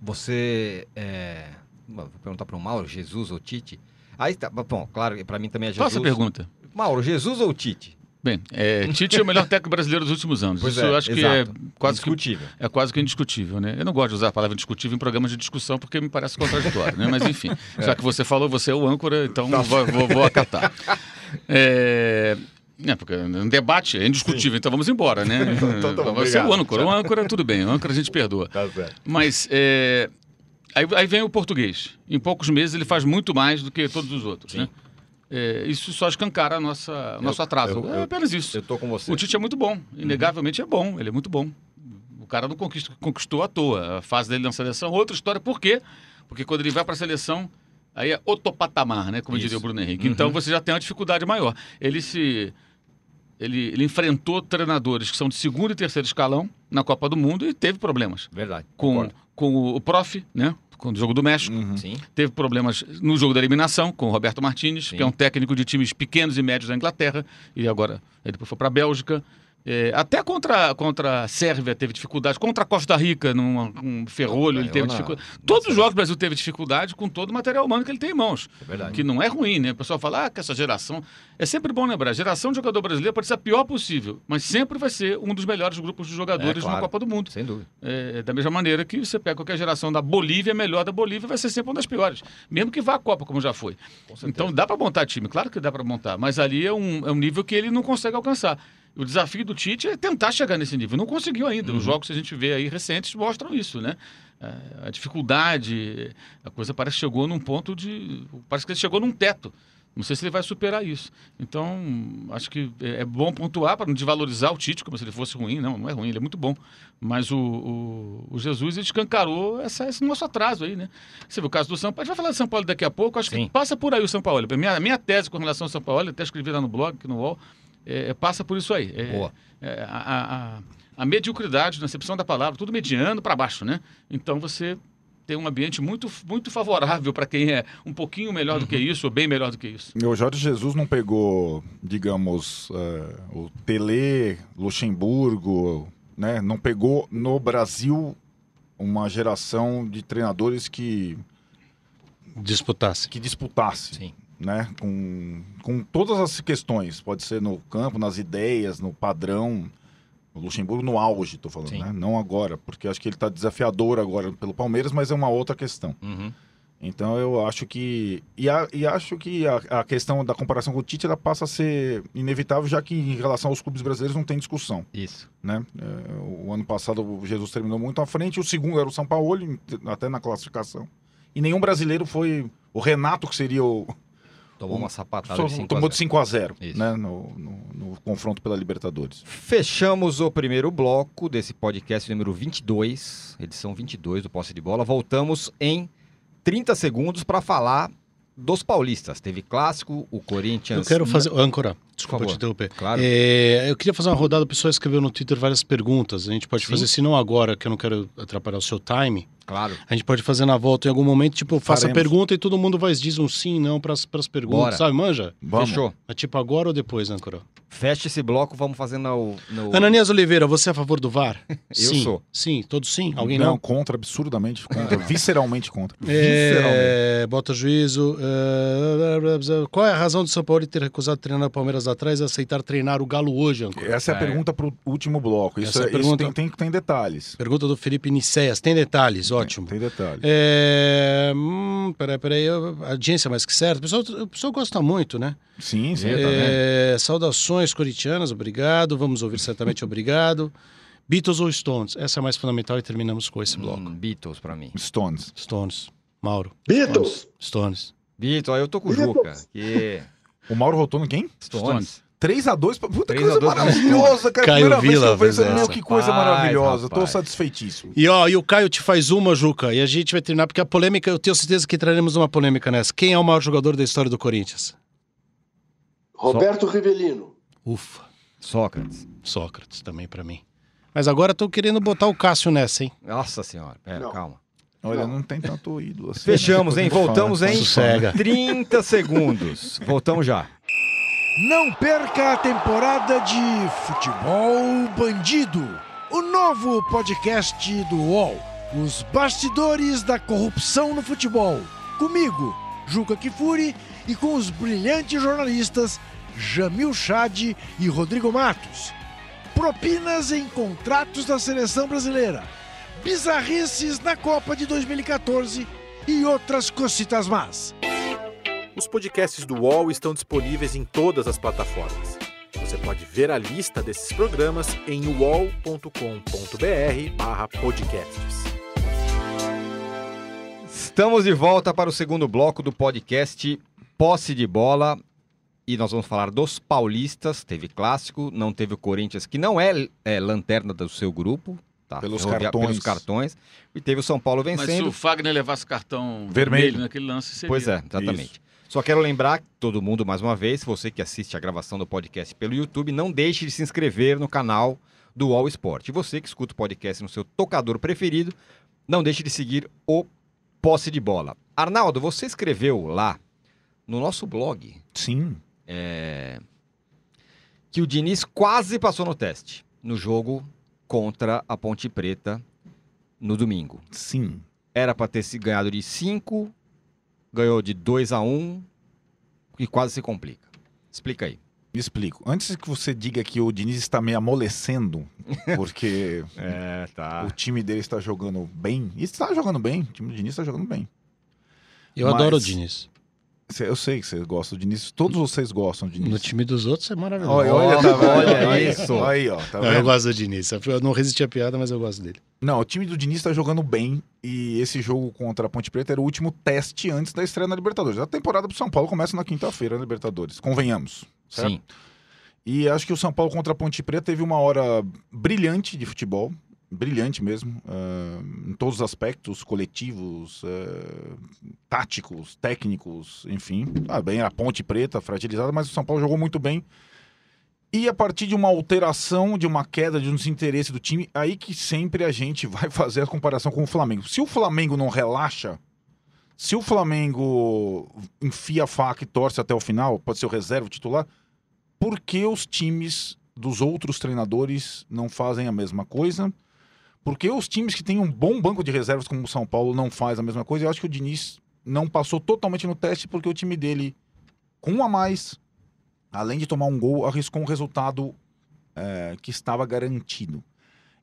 Você. É... Vou perguntar para o Mauro, Jesus ou Tite? Aí tá. Bom, claro, para mim também é Jesus. Faça a pergunta. Mauro, Jesus ou Tite? Bem, é, Tite é o melhor técnico brasileiro dos últimos anos. Pois Isso é, eu acho que exato. é quase que Indiscutível. é quase que indiscutível, né? Eu não gosto de usar a palavra indiscutível em programas de discussão porque me parece contraditório, né? Mas enfim, [LAUGHS] já que você falou, você é o âncora, então vou, vou- vou acatar. [LAUGHS] É, é, porque um debate é indiscutível, então vamos embora, né? [LAUGHS] Então tá bom, você é o âncora, o âncora tudo bem, o âncora a gente perdoa. Tá certo. Mas é, aí, aí vem o português. Em poucos meses ele faz muito mais do que todos os outros, Sim. né? É, isso só escancara a nossa, o nosso atraso. eu- é eu- apenas isso. Eu tô com você. O Tite é muito bom, inegavelmente é bom, ele é muito bom. O cara não conquistou, conquistou à toa. A fase dele na seleção, outra história, por quê? Porque quando ele vai para a seleção, aí é outro patamar, né? Como Isso. diria o Bruno Henrique. Então você já tem uma dificuldade maior. Ele se. Ele, ele enfrentou treinadores que são de segundo e terceiro escalão na Copa do Mundo e teve problemas. Verdade. Com, concordo. com o prof, né? Com o jogo do México. Uhum. Sim. Teve problemas no jogo da eliminação com o Roberto Martinez, Sim. que é um técnico de times pequenos e médios da Inglaterra, e agora ele depois foi para a Bélgica. É, até contra, contra a Sérvia teve dificuldade, contra a Costa Rica, num um ferrolho, ele teve dificuldade. Todos os jogos o Brasil teve dificuldade com todo o material humano que ele tem em mãos. É verdade. Que não é ruim, né? O pessoal fala ah, que essa geração. É sempre bom lembrar: a geração de jogador brasileiro pode ser a pior possível, mas sempre vai ser um dos melhores grupos de jogadores É, claro. na Copa do Mundo. Sem dúvida. É, da mesma maneira que você pega qualquer geração da Bolívia, melhor da Bolívia vai ser sempre uma das piores. Mesmo que vá à Copa, como já foi. Então dá para montar time, claro que dá para montar, mas ali é um, é um nível que ele não consegue alcançar. O desafio do Tite é tentar chegar nesse nível. Não conseguiu ainda. Uhum. Os jogos que a gente vê aí recentes mostram isso, né? É, A dificuldade, a coisa parece que chegou num ponto de. Parece que ele chegou num teto. Não sei se ele vai superar isso. Então, acho que é é bom pontuar para não desvalorizar o Tite, como se ele fosse ruim. Não, não é ruim, ele é muito bom. Mas o, o, o Jesus ele escancarou essa, esse nosso atraso aí, né? Você viu o caso do São Paulo. A gente vai falar de São Paulo daqui a pouco. Acho Sim. que passa por aí o São Paulo. A minha, minha tese com relação ao São Paulo, até escrevi lá no blog, aqui no UOL, é, passa por isso aí. É, Boa. é, a, a, a- mediocridade, na acepção da palavra, tudo mediano para baixo, né? Então você tem um ambiente muito, muito favorável para quem é um pouquinho melhor do que isso, ou bem melhor do que isso. O Jorge Jesus não pegou, digamos, eh, o Tele, Luxemburgo, né? Não pegou no Brasil uma geração de treinadores que Disputasse. que disputasse, Sim. Né? Com, com todas as questões, pode ser no campo, nas ideias, no padrão. O Luxemburgo no auge, tô falando, né? Não agora, porque acho que ele tá desafiador agora pelo Palmeiras, mas é uma outra questão. Uhum. Então eu acho que. E, a- e acho que a, a questão da comparação com o Tite ela passa a ser inevitável, já que em relação aos clubes brasileiros não tem discussão. Isso. Né? É, o ano passado o Jesus terminou muito à frente, o segundo era o São Paulo, até na classificação. E nenhum brasileiro foi. O Renato, que seria o. Tomou uma sapatada só de 5 tomou de 5 a 0 Isso. né? no, no- no confronto pela Libertadores. Fechamos o primeiro bloco desse podcast número 22, edição 22 do Posse de Bola. Voltamos em 30 segundos para falar dos paulistas. Teve clássico, o Corinthians. Eu quero fazer. Âncora, desculpa te interromper. Claro. É, eu queria fazer uma rodada, o pessoal escreveu no Twitter várias perguntas. A gente pode Sim. fazer, se não agora, que eu não quero atrapalhar o seu time, Claro. a gente pode fazer na volta em algum momento, tipo, eu faço a Faremos. pergunta e todo mundo vai diz um sim, não para as perguntas, Bora. sabe? Manja? Vamos. Fechou. É tipo agora ou depois, Âncora? Fecha esse bloco, vamos fazer no. no... Ananias Oliveira, você é a favor do VAR? [LAUGHS] Eu sim. sou. Sim, todos sim? Alguém não, não? contra, absurdamente contra, [LAUGHS] visceralmente contra. Visceralmente. É, bota juízo. é, qual é a razão do São Paulo ter recusado treinar o Palmeiras atrás e aceitar treinar o Galo hoje, Âncora? Essa é a É. pergunta para o último bloco. Isso, Essa é a é, isso pergunta. tem, tem, tem detalhes. Pergunta do Felipe Niceias. Tem detalhes, ótimo. Tem, tem detalhes. É, hum, peraí, peraí, audiência mais que certa. O pessoal, o pessoal gosta muito, né? Sim, sim. É, saudações corintianas, obrigado. Vamos ouvir certamente obrigado. Beatles ou Stones? Essa é a mais fundamental e terminamos com esse bloco. Hum, Beatles pra mim. Stones. Stones. Mauro. Beatles! Stones. Beatles, aí eu tô com o Beatles. Juca. Que... O Mauro votou no quem? Stones. 3x2. Puta 3 coisa 2 maravilhosa, cara. Caio Primeira vez que Vila eu que coisa Rapaz, maravilhosa. Tô rapaz. satisfeitíssimo. E ó, e o Caio te faz uma, Juca, e a gente vai terminar, porque a polêmica, eu tenho certeza que traremos uma polêmica nessa. Quem é o maior jogador da história do Corinthians? Roberto Rivelino. Ufa, Sócrates. Sócrates também pra mim. Mas agora tô querendo botar o Cássio nessa, hein? Nossa senhora, pera, Não. calma. Olha, Não. não tem tanto ídolo assim. Fechamos, hein? Voltamos em Sossega. 30 segundos. Voltamos já. Não perca a temporada de Futebol Bandido, o novo podcast do UOL. Os bastidores da corrupção no futebol. Comigo, Juca Kifuri, e com os brilhantes jornalistas Jamil Chad e Rodrigo Matos. Propinas em contratos da seleção brasileira. Bizarrices na Copa de 2014 e outras cocitas más. Os podcasts do UOL estão disponíveis em todas as plataformas. Você pode ver a lista desses programas em uol.com.br/podcasts. Estamos de volta para o segundo bloco do podcast Posse de Bola. E nós vamos falar dos paulistas. Teve clássico, não teve o Corinthians, que não é, é, lanterna do seu grupo. Tá? Pelos cartões. Pelos cartões. E teve o São Paulo Mas se vencendo. o Fagner levasse cartão Vermelho. vermelho, naquele lance, seria. Pois é, exatamente. Só quero lembrar todo mundo mais uma vez, você que assiste a gravação do podcast pelo YouTube, não deixe de se inscrever no canal do All Sport. E você que escuta o podcast no seu tocador preferido, não deixe de seguir o Posse de Bola. Arnaldo, você escreveu lá no nosso blog Sim. é, que o Diniz quase passou no teste no jogo contra a Ponte Preta no domingo. Sim. Era para ter se ganhado de 5, ganhou de 2 a 1 e quase se complica. Explica aí. Me explico. Antes que você diga que o Diniz está me amolecendo, porque [LAUGHS] É, tá. o time dele está jogando bem. E está jogando bem. O time do Diniz está jogando bem. Eu Mas- adoro o Diniz. Eu sei que você gosta do Diniz. Todos vocês gostam do Diniz. No time dos outros é maravilhoso. Olha, olha, tá? Olha isso. Aí, ó, tá Não, eu gosto do Diniz. Eu não resisti à piada, mas eu gosto dele. Não, o time do Diniz está jogando bem e esse jogo contra a Ponte Preta era o último teste antes da estreia na Libertadores. A temporada pro São Paulo começa na quinta-feira na Libertadores, convenhamos. certo? Sim. E acho que o São Paulo contra a Ponte Preta teve uma hora brilhante de futebol, brilhante mesmo, ah, em todos os aspectos, coletivos, ah, táticos, técnicos, enfim. Ah, bem, a Ponte Preta fragilizada, mas o São Paulo jogou muito bem. E a partir de uma alteração, de uma queda, de um desinteresse do time, aí que sempre a gente [LAUGHS] vai fazer a comparação com o Flamengo. Se o Flamengo não relaxa, se o Flamengo enfia a faca e torce até o final, pode ser o reserva, o titular, por que os times dos outros treinadores não fazem a mesma coisa? Por que os times que têm um bom banco de reservas como o São Paulo não faz a mesma coisa? Eu acho que o Diniz não passou totalmente no teste porque o time dele, com um a mais, além de tomar um gol, arriscou um resultado é, que estava garantido.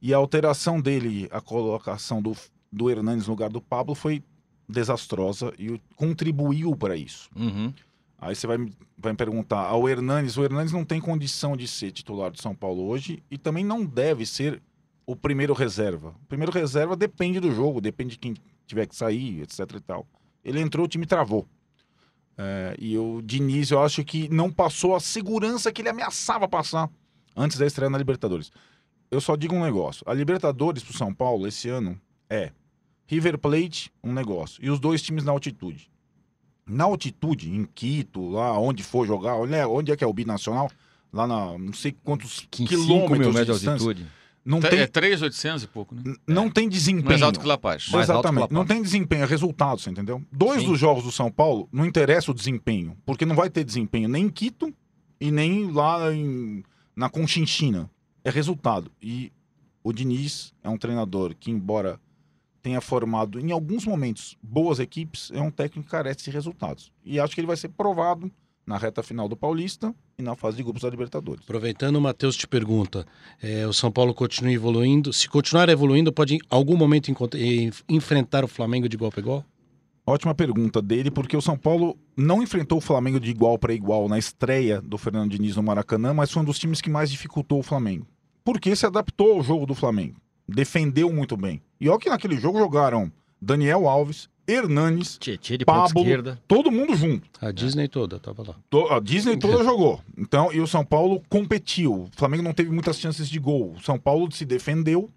E a alteração dele, a colocação do, do Hernandes no lugar do Pablo foi desastrosa e contribuiu para isso. Uhum. Aí você vai, me- vai me perguntar, ao Hernandes, o Hernandes não tem condição de ser titular do São Paulo hoje e também não deve ser o primeiro reserva. O primeiro reserva depende do jogo, depende de quem tiver que sair, etc e tal. Ele entrou, o time travou. É, e o Diniz, eu acho que não passou a segurança que ele ameaçava passar antes da estreia na Libertadores. Eu só digo um negócio. A Libertadores pro São Paulo esse ano é River Plate, um negócio. E os dois times na altitude. Na altitude, em Quito, lá onde for jogar, onde é, onde é que é o binacional? Lá na não sei quantos Que 5 quilômetros mil de de altitude. Não tem, É 3,800 e pouco, né? não tem desempenho. Mais alto que La Paz. Mais alto que Exatamente. La Paz. Não tem desempenho, é resultado, você entendeu? Dois Sim. dos jogos do São Paulo não interessa o desempenho, porque não vai ter desempenho nem em Quito e nem lá em, na Conchinchina. É resultado. E o Diniz é um treinador que, embora tenha formado em alguns momentos boas equipes, é um técnico que carece de resultados. E acho que ele vai ser provado na reta final do Paulista e na fase de grupos da Libertadores. Aproveitando, o Matheus te pergunta: é, o São Paulo continua evoluindo? Se continuar evoluindo, pode em algum momento enfrentar o Flamengo de igual para igual? Ótima pergunta dele, porque o São Paulo não enfrentou o Flamengo de igual para igual na estreia do Fernando Diniz no Maracanã, mas foi um dos times que mais dificultou o Flamengo. Porque se adaptou ao jogo do Flamengo. Defendeu muito bem. E olha que naquele jogo jogaram Daniel Alves, Hernanes, Tietê de Pablo, esquerda. todo mundo junto. A Disney toda tava lá. To- A Disney toda jogou. Então, e o São Paulo competiu. O Flamengo não teve muitas chances de gol. O São Paulo se defendeu,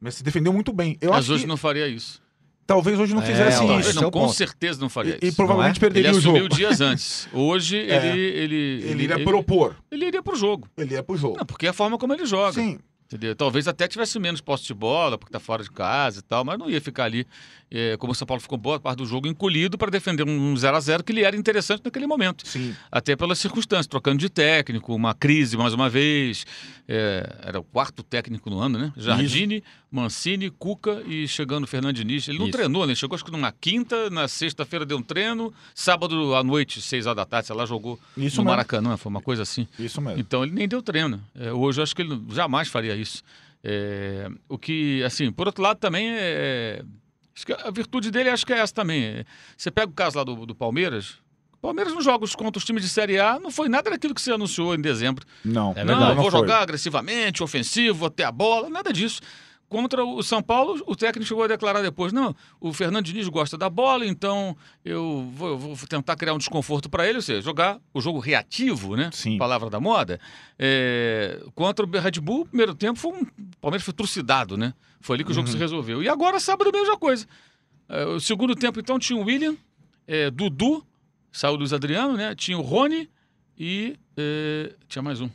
mas se defendeu muito bem. Eu Mas acho hoje que não faria isso. talvez hoje não É, fizesse isso. é não, o com ponto. certeza não faria E, e isso. provavelmente é? Ele perderia o assumiu jogo. dias antes. Hoje [LAUGHS] É. ele, ele, Ele iria propor. ele iria pro jogo. Ele ia pro jogo. Não, porque é a forma como ele joga. Sim, Entendeu? Talvez até tivesse menos posse de bola, porque tá fora de casa e tal, mas não ia ficar ali, eh, como o São Paulo ficou boa parte do jogo, encolhido para defender um 0 a 0 que lhe era interessante naquele momento. sim. Até pelas circunstâncias, trocando de técnico, uma crise mais uma vez. É, era o quarto técnico no ano, né? Jardine, Mancini, Cuca e chegando o Fernando Diniz. Ele não Isso. treinou, né? Chegou acho que numa quinta, na sexta-feira deu um treino, sábado à noite, seis horas da tarde, sei lá, jogou Isso no mesmo. Maracanã, foi uma coisa assim. Isso mesmo. Então ele nem deu treino. É, hoje eu acho que ele jamais faria isso. É, o que, assim, por outro lado também é. acho que a virtude dele acho que é essa também. É, Você pega o caso lá do, do Palmeiras. O Palmeiras nos jogos contra os times de Série A não foi nada daquilo que você anunciou em dezembro. Não, É não, verdade, vou foi. jogar agressivamente, ofensivo, ter a bola, nada disso. Contra o São Paulo, o técnico chegou a declarar depois: não, o Fernando Diniz gosta da bola, então eu vou, vou tentar criar um desconforto para ele, ou seja, jogar o jogo reativo, né? Sim. Palavra da moda. É, contra o Red Bull, primeiro tempo, foi um, o Palmeiras foi trucidado, né? Foi ali que o jogo se resolveu. E agora, sábado, a mesma coisa. É, o segundo tempo, então, tinha o William, é, Dudu, saiu o Luiz Adriano, né? Tinha o Rony e. é, tinha mais um.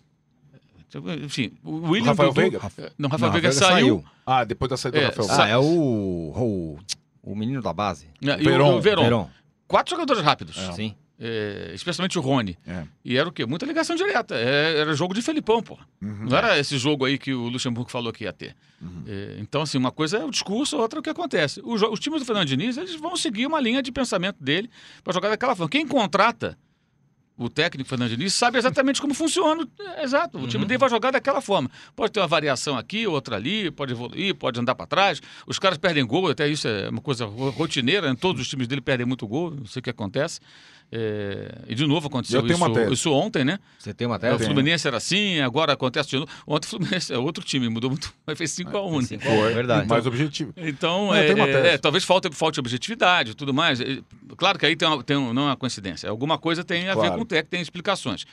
Enfim, o William. Rafael Veiga? é, Não, Rafael Não, Veiga Veiga saiu. Ah, depois da saída É, do Rafael. sa- Ah, é o, o, o menino da base. Verón, o, o Verón. Verón. Quatro jogadores rápidos. Sim. É, especialmente o Rony. É. E era o quê? Muita ligação direta. É, era jogo de Felipão, pô. Uhum. Não era esse jogo aí que o Luxemburgo falou que ia ter. Uhum. É, então, assim, uma coisa é o discurso, outra é o que acontece. O jo- os times do Fernando Diniz, eles vão seguir uma linha de pensamento dele para jogar daquela forma. Quem contrata o técnico Fernando Diniz sabe exatamente como funciona. É, exato. O time dele vai jogar daquela forma. Pode ter uma variação aqui, outra ali, pode evoluir, pode andar para trás. Os caras perdem gol, até isso é uma coisa ro- rotineira. né? Todos os times dele perdem muito gol, não sei o que acontece. É, e de novo aconteceu Eu tenho uma isso, tese. isso ontem, né? Você tem uma o tese? Fluminense era assim, agora acontece de novo. Ontem o Fluminense é outro time, mudou muito, [LAUGHS] mas fez 5x1. né? Sim, é verdade. Mais objetivo. Então, Não, é, tem uma tese. é, talvez falte, falte objetividade e tudo mais. É, Claro que aí tem, uma- tem um- não é uma coincidência. Alguma coisa tem a ver Claro. com o técnico, tem explicações.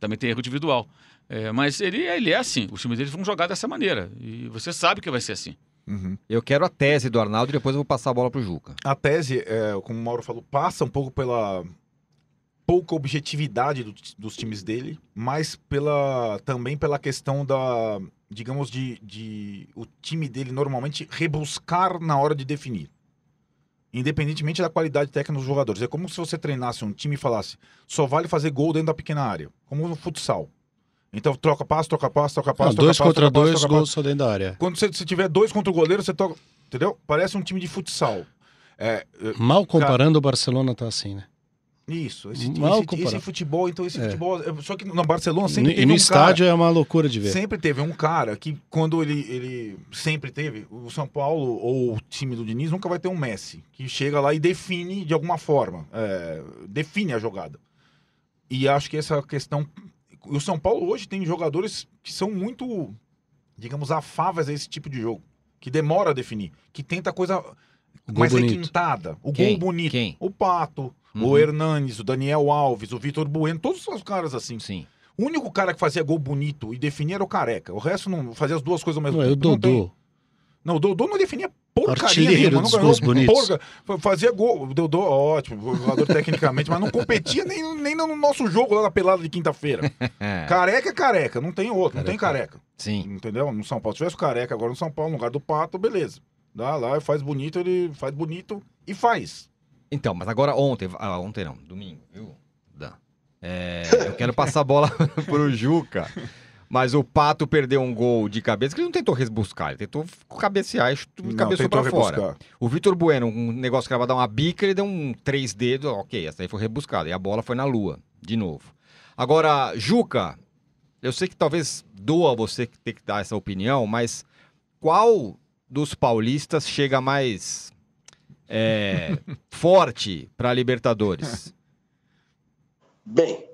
Também tem erro individual. É, mas ele, ele é assim. Os times deles vão jogar dessa maneira. E você sabe que vai ser assim. Uhum. Eu quero a tese do Arnaldo e depois eu vou passar a bola pro Juca. A tese, é, como o Mauro falou, passa um pouco pela pouca objetividade do- dos times dele, mas pela também pela questão da, digamos, de, de o time dele normalmente rebuscar na hora de definir. Independentemente da qualidade técnica dos jogadores. É como se você treinasse um time e falasse, só vale fazer gol dentro da pequena área, como no futsal. Então troca passo, troca passo, troca passo, Não, troca dois passo, contra dois, passo. gols só dentro da área. Quando você, você tiver dois contra o goleiro, você toca. Entendeu? Parece um time de futsal. É, é, Mal comparando, o Barcelona tá assim, né? Isso, esse, esse- esse futebol, então esse É. futebol. é, Só que no Barcelona E sempre e teve no um estádio é uma loucura de ver. cara. Sempre teve um cara que, quando ele, ele sempre teve, o São Paulo ou o time do Diniz nunca vai ter um Messi, que chega lá e define de alguma forma. é, define a jogada. E acho que essa questão. O São Paulo hoje tem jogadores que são muito, digamos, afáveis a esse tipo de jogo. Que demora a definir. Que tenta coisa mais bonito. requintada. O Quem? gol bonito. Quem? O Pato, Uhum. o Hernanes, o Daniel Alves, o Vitor Bueno, todos são os caras assim. Sim. O único cara que fazia gol bonito e definia era o Careca. O resto não fazia as duas coisas ao mesmo Não, é o tempo. Não. Dodô. não, o Dodô não definia porcaria Artilheiro nenhuma. Não dos ganhou gols bonitos. porca. Fazia gol. O Dodô, ótimo, jogador tecnicamente, mas não competia nem, nem no nosso jogo lá na pelada de quinta-feira. [LAUGHS] Careca é careca, não tem outro, não tem careca. sim. Entendeu? No São Paulo. Se tivesse o careca agora no São Paulo, no lugar do Pato, beleza. Dá lá, faz bonito, ele faz bonito e faz. Então, mas agora ontem, ah, ontem não, domingo, viu? Dan? É, eu quero passar a bola [LAUGHS] pro Juca. Mas o Pato perdeu um gol de cabeça que ele não tentou rebuscar, ele tentou cabecear e Não, cabeçou pra fora. O Vitor Bueno, um negócio que era dar uma bica, ele deu um três dedos, ok, essa aí foi rebuscada. E a bola foi na lua, de novo. Agora, Juca, eu sei que talvez doa você ter que dar essa opinião, mas qual dos paulistas chega mais é, forte pra Libertadores? Bem,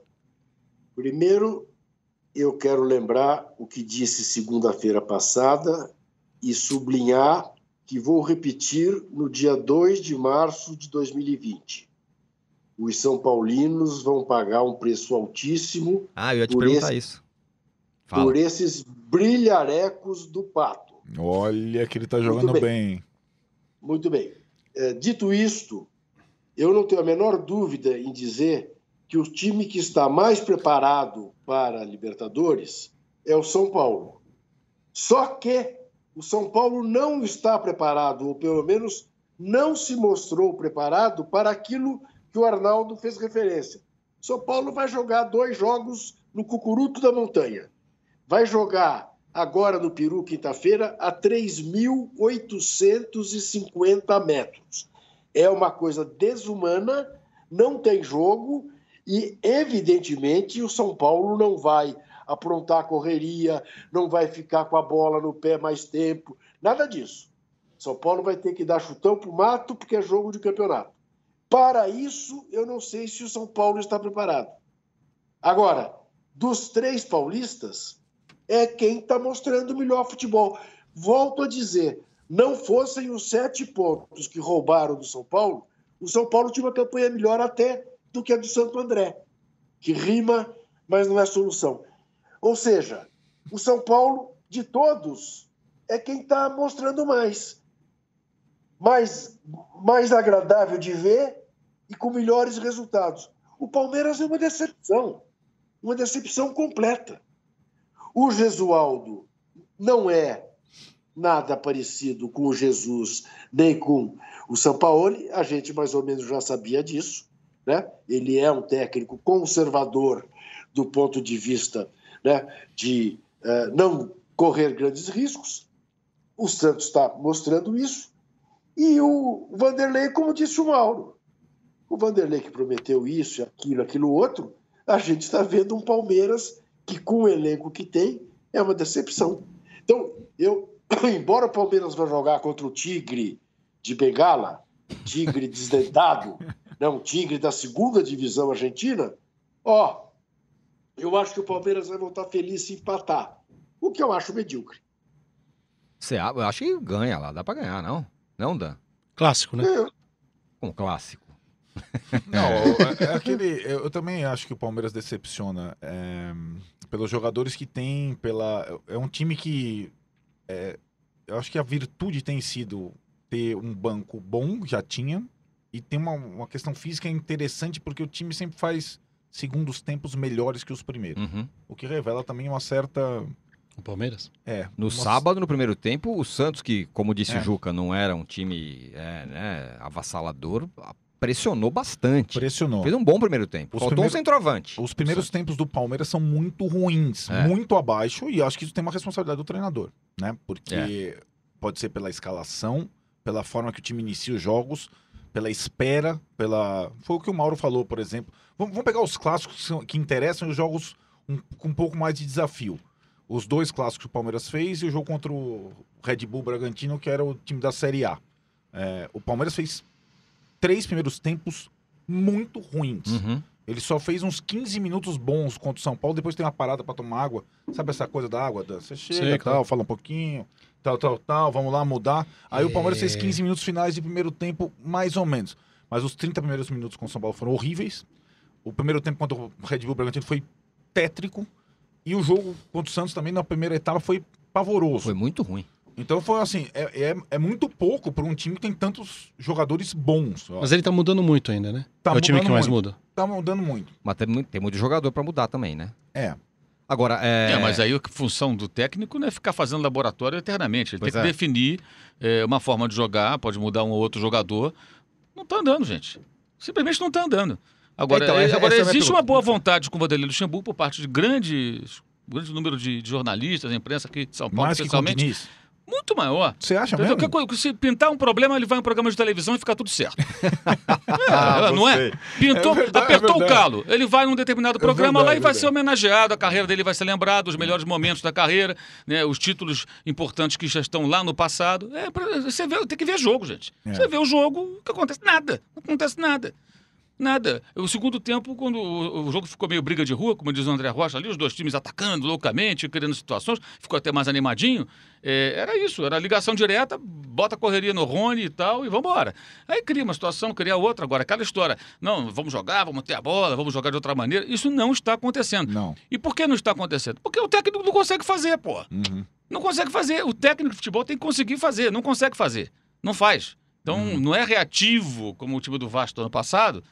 primeiro eu quero lembrar o que disse segunda-feira passada e sublinhar que vou repetir no dia 2 de março de 2020. Os São Paulinos vão pagar um preço altíssimo Ah, eu ia te Por perguntar esse- isso. Fala. por esses brilharecos do Pato. Olha que ele tá Muito jogando bem. bem. Muito bem. É, dito isto, eu não tenho a menor dúvida em dizer que o time que está mais preparado para a Libertadores é o São Paulo. Só que o São Paulo não está preparado, ou pelo menos não se mostrou preparado para aquilo que o Arnaldo fez referência. São Paulo vai jogar dois jogos no Cucuruto da Montanha. Vai jogar agora no Peru, quinta-feira, a 3.850 metros. É uma coisa desumana, não tem jogo e, evidentemente, o São Paulo não vai aprontar a correria, não vai ficar com a bola no pé mais tempo, nada disso. São Paulo vai ter que dar chutão pro mato porque é jogo de campeonato. Para isso, eu não sei se o São Paulo está preparado. Agora, dos três paulistas, é quem está mostrando o melhor futebol. Volto a dizer, não fossem os sete pontos que roubaram do São Paulo, o São Paulo tinha uma campanha melhor até do que a do Santo André, que rima, mas não é solução. Ou seja, o São Paulo, de todos, é quem está mostrando mais. Mais, mais agradável de ver e com melhores resultados. O Palmeiras é uma decepção, uma decepção completa. O Gesualdo não é nada parecido com o Jesus nem com o Sampaoli, a gente mais ou menos já sabia disso, né? Ele é um técnico conservador do ponto de vista né, de eh, não correr grandes riscos. O Santos está mostrando isso. E o Vanderlei, como disse o Mauro, o Vanderlei que prometeu isso, aquilo, aquilo outro, a gente está vendo um Palmeiras que, com o elenco que tem, é uma decepção. Então, eu, [CLEARS THROAT] embora o Palmeiras vá jogar contra o Tigre de Bengala, Tigre desdentado, [LAUGHS] né, um Tigre da segunda divisão argentina, ó, eu acho que o Palmeiras vai voltar feliz se empatar. O que eu acho medíocre. Você, a- eu acho que ganha lá, dá pra ganhar, não? Não, Dan? Clássico, né? Eu- Um clássico. [LAUGHS] Não, é, é aquele. Eu, eu também acho que o Palmeiras decepciona é, pelos jogadores que tem, pela. É um time que. é, eu acho que a virtude tem sido ter um banco bom, já tinha, e tem uma, uma questão física interessante, porque o time sempre faz segundos tempos melhores que os primeiros. Uhum. O que revela também uma certa. O Palmeiras? É, No uma- sábado, no primeiro tempo, o Santos, que, como disse É. o Juca, não era um time é, né, avassalador, pressionou bastante. Pressionou. Fez um bom primeiro tempo. Os Faltou primeiros- um centroavante. Os primeiros tempos do Palmeiras são muito ruins, É. muito abaixo, e acho que isso tem uma responsabilidade do treinador, né? Porque É. pode ser pela escalação, pela forma que o time inicia os jogos. pela espera, pela. Foi o que o Mauro falou, por exemplo. Vamos, vamos pegar os clássicos que, são- que interessam e os jogos um- com um pouco mais de desafio. Os dois clássicos que o Palmeiras fez e o jogo contra o Red Bull Bragantino, que era o time da Série A. É, o Palmeiras fez três primeiros tempos muito ruins. Uhum. Ele só fez uns 15 minutos bons contra o São Paulo, depois tem uma parada pra tomar água. Sabe essa coisa da água? Dan? Você chega, Sei, tal, fala um pouquinho, tal, tal, tal, vamos lá mudar. Aí o Palmeiras É. fez 15 minutos finais de primeiro tempo, mais ou menos. Mas os 30 primeiros minutos com o São Paulo foram horríveis. O primeiro tempo contra o Red Bull Bragantino foi tétrico. E o jogo contra o Santos também na primeira etapa foi pavoroso. Foi muito ruim. Então foi assim, é, é, é muito pouco para um time que tem tantos jogadores bons. ó. Mas ele tá mudando muito ainda, né? Tá é o time mudando que mais muito. muda. Tá mudando muito. Mas tem, muito- tem muito jogador pra mudar também, né? É. Agora, é... É, mas aí a função do técnico não é ficar fazendo laboratório eternamente. Ele Pois tem que é. definir é, uma forma de jogar, pode mudar um ou outro jogador. Não tá andando, gente. Simplesmente não tá andando. Agora, Então, é- essa- agora essa é existe uma boa vontade com o Vanderlei Luxemburgo por parte de grandes, grande número de, de jornalistas, imprensa aqui de São Paulo, Mais que com o especialmente. Diniz. Muito maior. Você acha Entendeu? mesmo? Que se pintar um problema, ele vai em um programa de televisão e fica tudo certo. [LAUGHS] Ah, É, não é? Pintou, É verdade, apertou é o calo. Ele vai num determinado É programa verdade, lá e é vai ser homenageado. A carreira dele vai ser lembrada, os melhores momentos da carreira, né, os títulos importantes que já estão lá no passado. É, pra- você vê, tem que ver jogo, gente. É. Você vê o jogo, o que acontece? Nada. Não acontece nada. Nada. O segundo tempo, quando o, o jogo ficou meio briga de rua, como diz o André Rocha ali, os dois times atacando loucamente, criando situações, ficou até mais animadinho. É, era isso, era ligação direta, bota a correria no Rony e tal, e vambora. Aí cria uma situação, cria outra. Agora, aquela história, não, vamos jogar, vamos ter a bola, vamos jogar de outra maneira, isso não está acontecendo. Não. E por que não está acontecendo? Porque o técnico não consegue fazer, pô. Uhum. Não consegue fazer. O técnico de futebol tem que conseguir fazer, não consegue fazer. Não faz. Então, não é reativo como o time do Vasco do ano passado,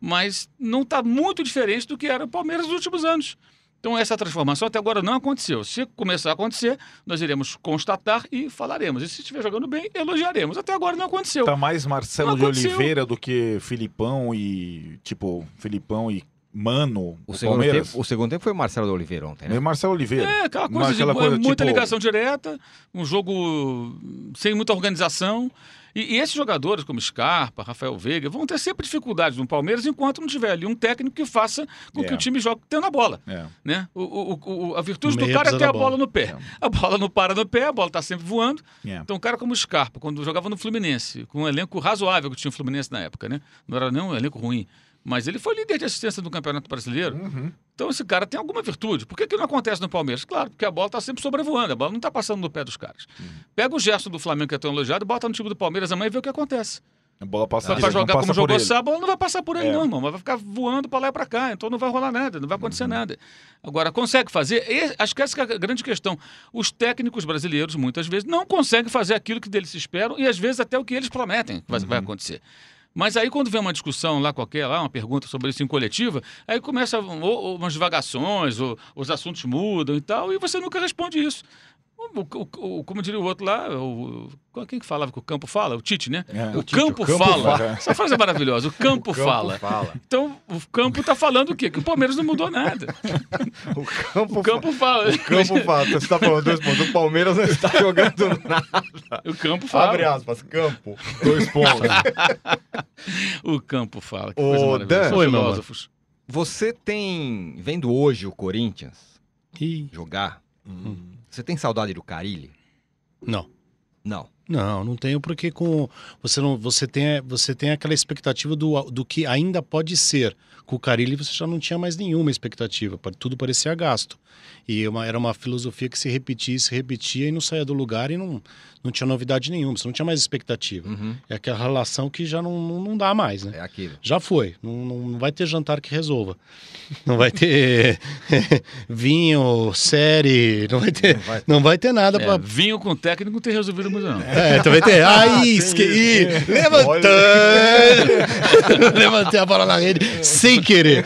mas não está muito diferente do que era o Palmeiras nos últimos anos. Então, essa transformação até agora não aconteceu. Se começar a acontecer, nós iremos constatar e falaremos. E se estiver jogando bem, elogiaremos. Até agora não aconteceu. Tá mais Marcelo Não de aconteceu. Oliveira do que Filipão e. Tipo, Filipão e Mano. O O, segundo, Palmeiras. tempo, o segundo tempo foi o Marcelo de Oliveira ontem, né? É Marcelo Oliveira. É, aquela Mas coisa de aquela coisa, muita tipo- ligação direta, um jogo sem muita organização. E, e esses jogadores, como Scarpa, Rafael Veiga, vão ter sempre dificuldades no Palmeiras enquanto não tiver ali um técnico que faça com que É. o time jogue tendo a bola. É. Né? O, o- o- a virtude O do cara é ter a bola bola. no pé. A bola não para no pé, a bola está sempre voando. É. Então, um cara como o Scarpa, quando jogava no Fluminense, com um elenco razoável que tinha o Fluminense na época, né? Não era nem um elenco ruim. Mas ele foi líder de assistência do Campeonato Brasileiro. Uhum. Então esse cara tem alguma virtude. Por que, que não acontece no Palmeiras? Claro, porque a bola está sempre sobrevoando, a bola não está passando no pé dos caras. Pega o gesto do Flamengo que é tão elogiado, bota no time do Palmeiras amanhã e vê o que acontece. A bola passa para jogar passa como jogou sábado, a bola não vai passar por ele, É. não, irmão. Mas vai ficar voando para lá e para cá. Então não vai rolar nada, não vai acontecer nada. Agora, consegue fazer? E acho que essa que é a grande questão. Os técnicos brasileiros, muitas vezes, não conseguem fazer aquilo que deles se esperam e às vezes até o que eles prometem vai, vai acontecer. Mas aí, quando vem uma discussão lá qualquer, lá, uma pergunta sobre isso em coletiva, aí começa ou- ou umas divagações, ou, os assuntos mudam e tal, e você nunca responde isso. O, o- o- como diria o outro lá, o, quem que falava que o campo fala? O Tite, né? É, o, o Tite, campo o campo fala. fala. Essa frase é maravilhosa. O campo, fala. fala. Então, o campo está falando o quê? Que o Palmeiras não mudou nada. [LAUGHS] O campo, O campo fala. o campo fala. Você está falando dois pontos. O Palmeiras não está [LAUGHS] jogando nada. O campo fala. Abre aspas, campo. Dois pontos. [LAUGHS] O campo fala. Que coisa maravilhosa. Dan. Oi, meu filósofos. Você tem, vendo hoje o Corinthians Ih, jogar, você tem saudade do Carilli? não. Não. Não, não tenho porque com você não você tem você tem aquela expectativa do, do que ainda pode ser. Com o Carilli você já não tinha mais nenhuma expectativa, tudo parecia gasto. E uma- era uma filosofia que se repetia, se repetia e não saía do lugar e não, não tinha novidade nenhuma, você não tinha mais expectativa. Uhum. É aquela relação que já não, não, não dá mais, né? É aquilo. Já foi. Não, não, vai ter jantar que resolva. Não vai ter [LAUGHS] vinho, série, não vai ter, Não vai- não vai ter nada É, pra. vinho com técnico não tem resolvido muito, não. É, [LAUGHS] tu vai ter. Ai, esque... Ih, levantando! [LAUGHS] Levantei a bola na rede sem querer.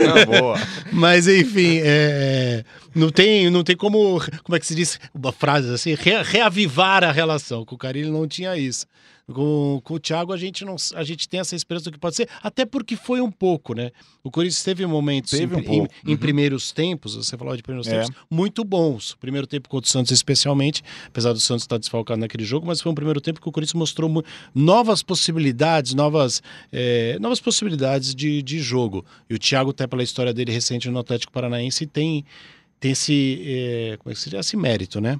Ah, boa. Mas enfim, é, não, tem, não tem como. Como é que se diz? Uma frase assim, re- reavivar a relação. Com o Carilli não tinha isso. Com, com o Thiago a gente não a gente tem essa esperança do que pode ser, até porque foi um pouco, né? O Corinthians teve momentos Teve em, um em- em primeiros tempos, você falou de primeiros É. tempos, muito bons. Primeiro tempo contra o Santos especialmente, apesar do Santos estar desfalcado naquele jogo, mas foi um primeiro tempo que o Corinthians mostrou novas possibilidades, novas, eh, novas possibilidades de, de jogo. E o Thiago, até pela história dele recente no Atlético Paranaense, tem, tem esse, eh, como é que seria? esse mérito, né?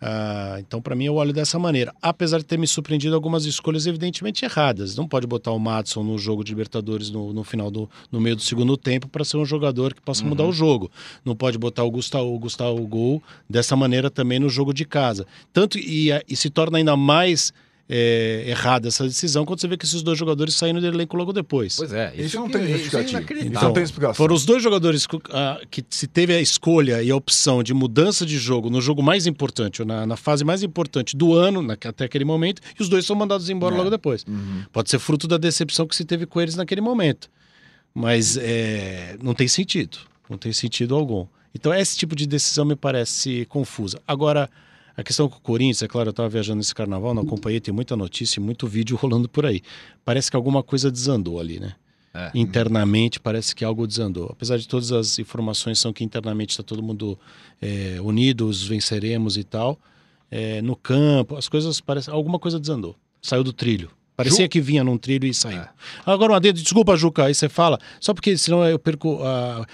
Ah, então, para mim, eu olho dessa maneira. Apesar de ter me surpreendido algumas escolhas evidentemente erradas. Não pode botar o Madison no jogo de Libertadores no, no final do no meio do segundo tempo para ser um jogador que possa mudar o jogo. Não pode botar o Gustavo, o Gustavo Gol dessa maneira também no jogo de casa. Tanto e, e se torna ainda mais é, errada essa decisão quando você vê que esses dois jogadores saíram do elenco logo depois. Pois é. Isso não que- tem isso é justificativa. inacreditável. Isso não tem explicação. Foram os dois jogadores que, ah, que se teve a escolha e a opção de mudança de jogo no jogo mais importante, ou na, na fase mais importante do ano, na- até aquele momento, e os dois são mandados embora É. logo depois. Uhum. Pode ser fruto da decepção que se teve com eles naquele momento. Mas é, não tem sentido. Não tem sentido algum. Então, esse tipo de decisão me parece confusa. Agora, a questão com o Corinthians, é claro, eu estava viajando nesse carnaval, não acompanhei, tem muita notícia e muito vídeo [LAUGHS] rolando por aí. Parece que alguma coisa desandou ali, né? É. Internamente parece que algo desandou. Apesar de todas as informações são que internamente está todo mundo é, unidos, venceremos e tal. é, no campo, as coisas parecem. Alguma coisa desandou. Saiu do trilho. Parecia que vinha num trilho e saiu. É. Agora, um adendo, desculpa, Juca, aí você fala, só porque senão eu perco.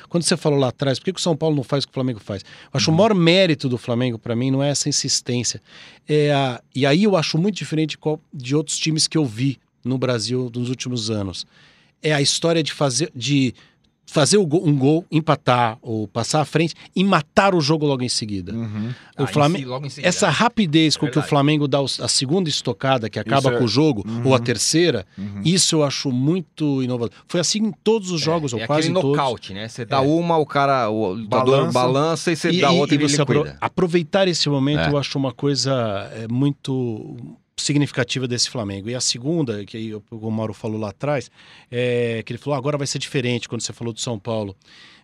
quando você falou lá atrás, por que, que o São Paulo não faz o que o Flamengo faz? Eu acho o maior mérito do Flamengo, para mim, não é essa insistência. É a, e aí eu acho muito diferente de outros times que eu vi no Brasil nos últimos anos. É a história de fazer. De, Fazer o gol- um gol, empatar ou passar à frente e matar o jogo logo em seguida. Uhum. O Ah, Flamengo, em si, logo em seguida. essa rapidez com que o. Flamengo dá a segunda estocada, que acaba é- com o jogo, Uhum. ou a terceira, Uhum. isso eu acho muito inovador. Foi assim em todos os jogos, é, ou é quase aquele todos. nocaute, né? Você dá É. uma, o cara, o Balança. balança, e você dá outra e, você apro- aproveitar esse momento, É. eu acho uma coisa é, muito significativa desse Flamengo. E a segunda, que aí o Mauro falou lá atrás, é que ele falou, agora vai ser diferente quando você falou do São Paulo.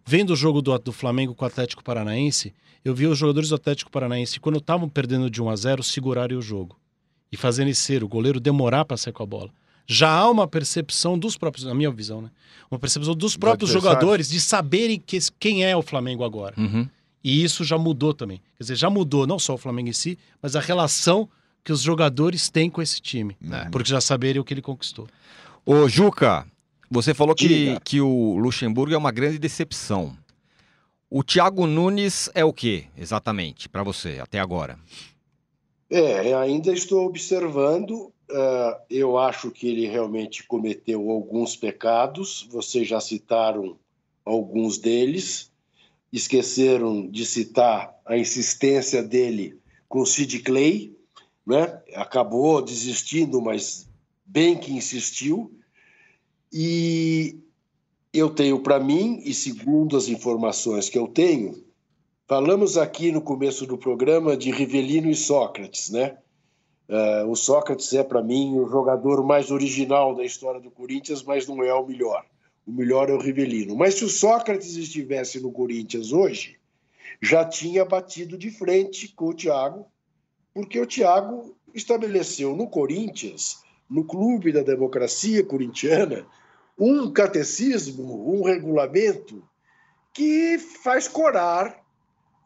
Vendo o jogo do, do Flamengo com o Atlético Paranaense, eu vi os jogadores do Atlético Paranaense, quando estavam perdendo de 1 a 0 segurarem o jogo. E fazendo ser o goleiro demorar para sair com a bola. Já há uma percepção dos próprios, na minha visão, né? Uma percepção dos próprios jogadores de saberem que, quem é o Flamengo agora. Uhum. E isso já mudou também. Quer dizer, já mudou não só o Flamengo em si, mas a relação que os jogadores têm com esse time. É. Porque já saberem o que ele conquistou. Ô, Juca, você falou que, Diga. que o Luxemburgo é uma grande decepção. O Thiago Nunes é o que, exatamente, para você, até agora? É, ainda estou observando. ah, eu acho que ele realmente cometeu alguns pecados. Vocês já citaram alguns deles. Esqueceram de citar a insistência dele com o Sid Clay, né? Acabou desistindo, mas bem que insistiu. E eu tenho para mim, e segundo as informações que eu tenho, Falamos aqui no começo do programa de Rivelino e Sócrates, né? Eh, o Sócrates é, para mim, o jogador mais original da história do Corinthians, mas não é o melhor. O melhor é o Rivelino. Mas se o Sócrates estivesse no Corinthians hoje, já tinha batido de frente com o Thiago, porque o Thiago estabeleceu no Corinthians, no clube da democracia corintiana, um catecismo, um regulamento que faz corar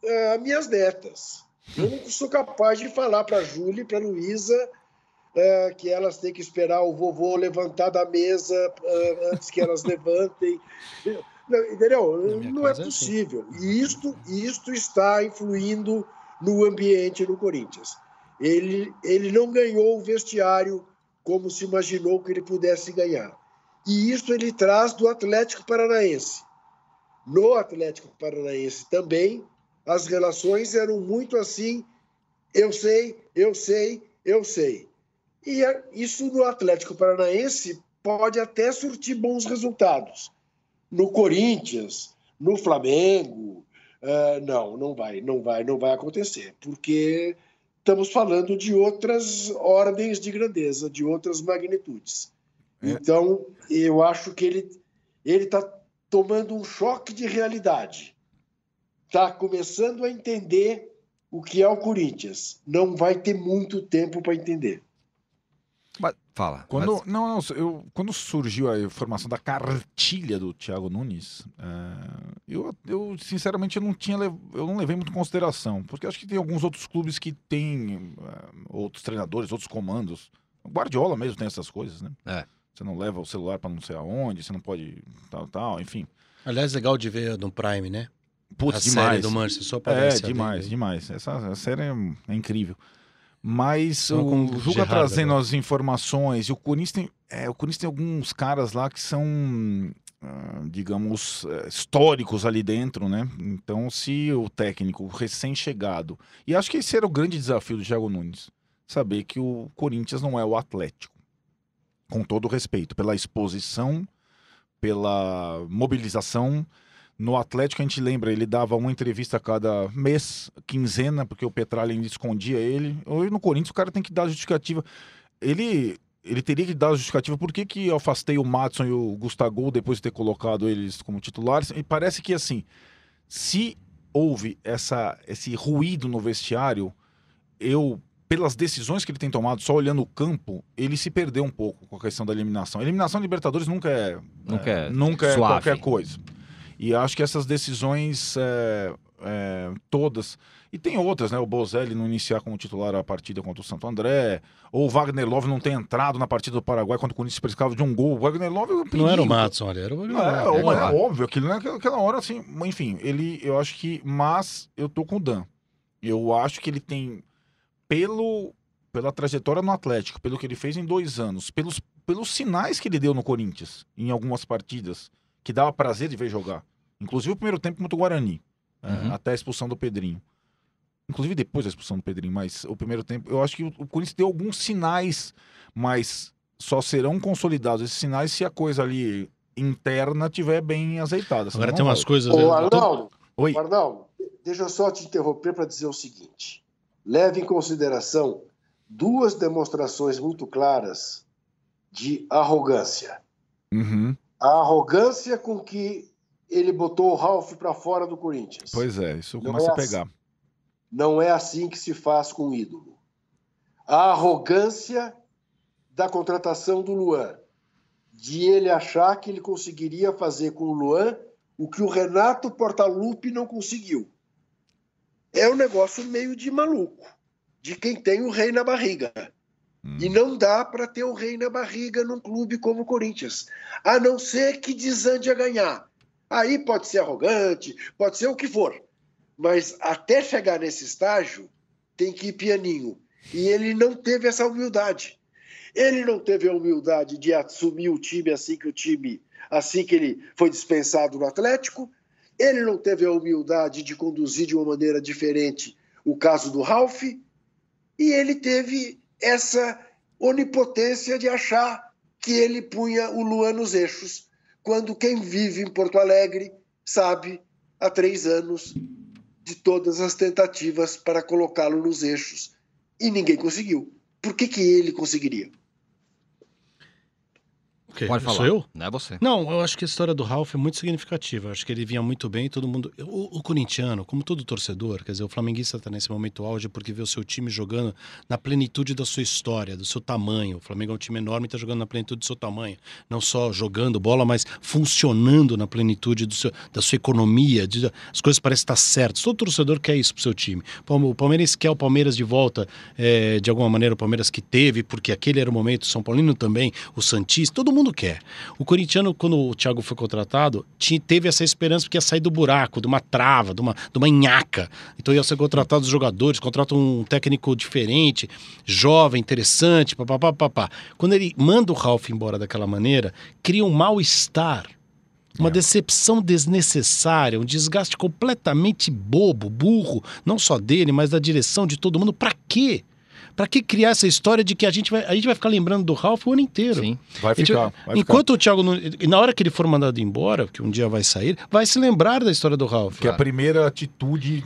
ah, minhas netas. Eu não sou capaz de falar para a Júlia e para a Luísa ah, que elas têm que esperar o vovô levantar da mesa ah, antes que elas levantem. Não, entendeu? Não é é assim. possível. E isto, isto está influindo no ambiente no Corinthians. Ele, ele não ganhou o vestiário como se imaginou que ele pudesse ganhar. E isso ele traz do Atlético Paranaense. No Atlético Paranaense também, as relações eram muito assim: eu sei, eu sei, eu sei. E a- isso no Atlético Paranaense pode até surtir bons resultados. No Corinthians, no Flamengo, ah, não, não vai, não vai, não vai acontecer, porque estamos falando de outras ordens de grandeza, de outras magnitudes. É. Então, eu acho que ele ele está tomando um choque de realidade. Está começando a entender o que é o Corinthians. Não vai ter muito tempo para entender. Mas- fala. Quando, mas- não, não, eu, quando surgiu a informação da cartilha do Thiago Nunes, é, eu, eu sinceramente eu não tinha eu não levei muito em consideração, porque acho que tem alguns outros clubes que têm é, outros treinadores, outros comandos. O Guardiola mesmo tem essas coisas, né? É. Você não leva o celular para não sei aonde, você não pode tal, tal, enfim. Aliás, legal de ver no Prime, né? Putz, a demais. série do Manchester, só pra É, demais, aí. demais. Essa, essa série é, é incrível. Mas o Gerrard trazendo as informações, e o Corinthians tem, é, o Corinthians tem alguns caras lá que são, ah, digamos, eh, históricos ali dentro, né? Então, se o técnico recém-chegado. E acho que esse era o grande desafio do Thiago Nunes: saber que o Corinthians não é o Atlético. Com todo o respeito, pela exposição, pela mobilização. No Atlético, a gente lembra, ele dava uma entrevista a cada mês, quinzena, porque o Petralha escondia ele. Hoje no Corinthians, o cara tem que dar justificativa. Ele, ele teria que dar justificativa por que, que eu afastei o Matson e o Gustavo depois de ter colocado eles como titulares. E parece que, assim, se houve essa, esse ruído no vestiário, eu, pelas decisões que ele tem tomado, só olhando o campo, ele se perdeu um pouco com a questão da eliminação. A eliminação de Libertadores nunca é, Nunca é nunca é qualquer coisa. E acho que essas decisões é, é, todas. E tem outras, né? O Bozelli não iniciar como titular a partida contra o Santo André, ou o Wagner Love não ter entrado na partida do Paraguai quando o Corinthians precisava de um gol. O Wagner Love é um Não era o. Matson ali, era o Não, é, Wagner. é, claro. óbvio, aquilo naquela aquela hora, assim, enfim, ele, eu acho que, mas eu tô com o Dan. Eu acho que ele tem, pelo, pela trajetória no Atlético, pelo que ele fez em dois anos, pelos, pelos sinais que ele deu no Corinthians, em algumas partidas, que dava prazer de ver jogar. Inclusive o primeiro tempo contra o Guarani, é, Uhum. até a expulsão do Pedrinho. Inclusive depois da expulsão do Pedrinho, mas o primeiro tempo, eu acho que o, Corinthians deu alguns sinais, mas só serão consolidados esses sinais se a coisa ali interna tiver bem azeitada. Agora tem umas vai. coisas. Ô, eu tô- Arnaldo, Oi. Arnaldo, deixa eu só te interromper para dizer o seguinte. Leve em consideração duas demonstrações muito claras de arrogância. Uhum. A arrogância com que ele botou o Ralf para fora do Corinthians. Pois é, isso Não começa é a pegar. Não é assim que se faz com o ídolo. A arrogância da contratação do Luan, de ele achar que ele conseguiria fazer com o Luan o que o Renato Portaluppi não conseguiu. É um negócio meio de maluco, de quem tem o rei na barriga. Hum. E não dá para ter o rei na barriga num clube como o Corinthians, a não ser que desande a ganhar. Aí pode ser arrogante, pode ser o que for. Mas até chegar nesse estágio, tem que ir pianinho. E ele não teve essa humildade. Ele não teve a humildade de assumir o time assim que o time, assim que ele foi dispensado no Atlético. Ele não teve a humildade de conduzir de uma maneira diferente o caso do Ralph. E ele teve essa onipotência de achar que ele punha o Luan nos eixos, quando quem vive em Porto Alegre sabe há três anos de todas as tentativas para colocá-lo nos eixos e ninguém conseguiu. Por que, que ele conseguiria? O quê? Pode falar. Sou eu? Não é você. Não, eu acho que a história do Ralf é muito significativa. Eu acho que ele vinha muito bem, todo mundo. O, o corintiano, como todo torcedor, quer dizer, o flamenguista está nesse momento auge porque vê o seu time jogando na plenitude da sua história, do seu tamanho. O Flamengo é um time enorme e está jogando na plenitude do seu tamanho. Não só jogando bola, mas funcionando na plenitude seu, da sua economia. de- as coisas parecem estar certas. Todo torcedor quer isso pro seu time. O Palmeiras quer o Palmeiras de volta, é, de alguma maneira, o Palmeiras que teve, porque aquele era o momento, o São Paulino também, o Santista, todo mundo quer. O corintiano, quando o Thiago foi contratado, tinha, teve essa esperança porque ia sair do buraco, de uma trava, de uma, de uma nhaca. Então ia ser contratado os jogadores, contrata um técnico diferente, jovem, interessante, papapá, papá. Quando ele manda o Ralf embora daquela maneira, cria um mal-estar. Uma decepção desnecessária, um desgaste completamente bobo, burro, não só dele, mas da direção de todo mundo. Pra quê? Pra que criar essa história de que a gente vai, a gente vai ficar lembrando do Ralf o ano inteiro? Sim. Vai gente ficar. vai- Enquanto o Thiago e na hora que ele for mandado embora, que um dia vai sair, vai se lembrar da história do Ralf. ficar. Que a primeira atitude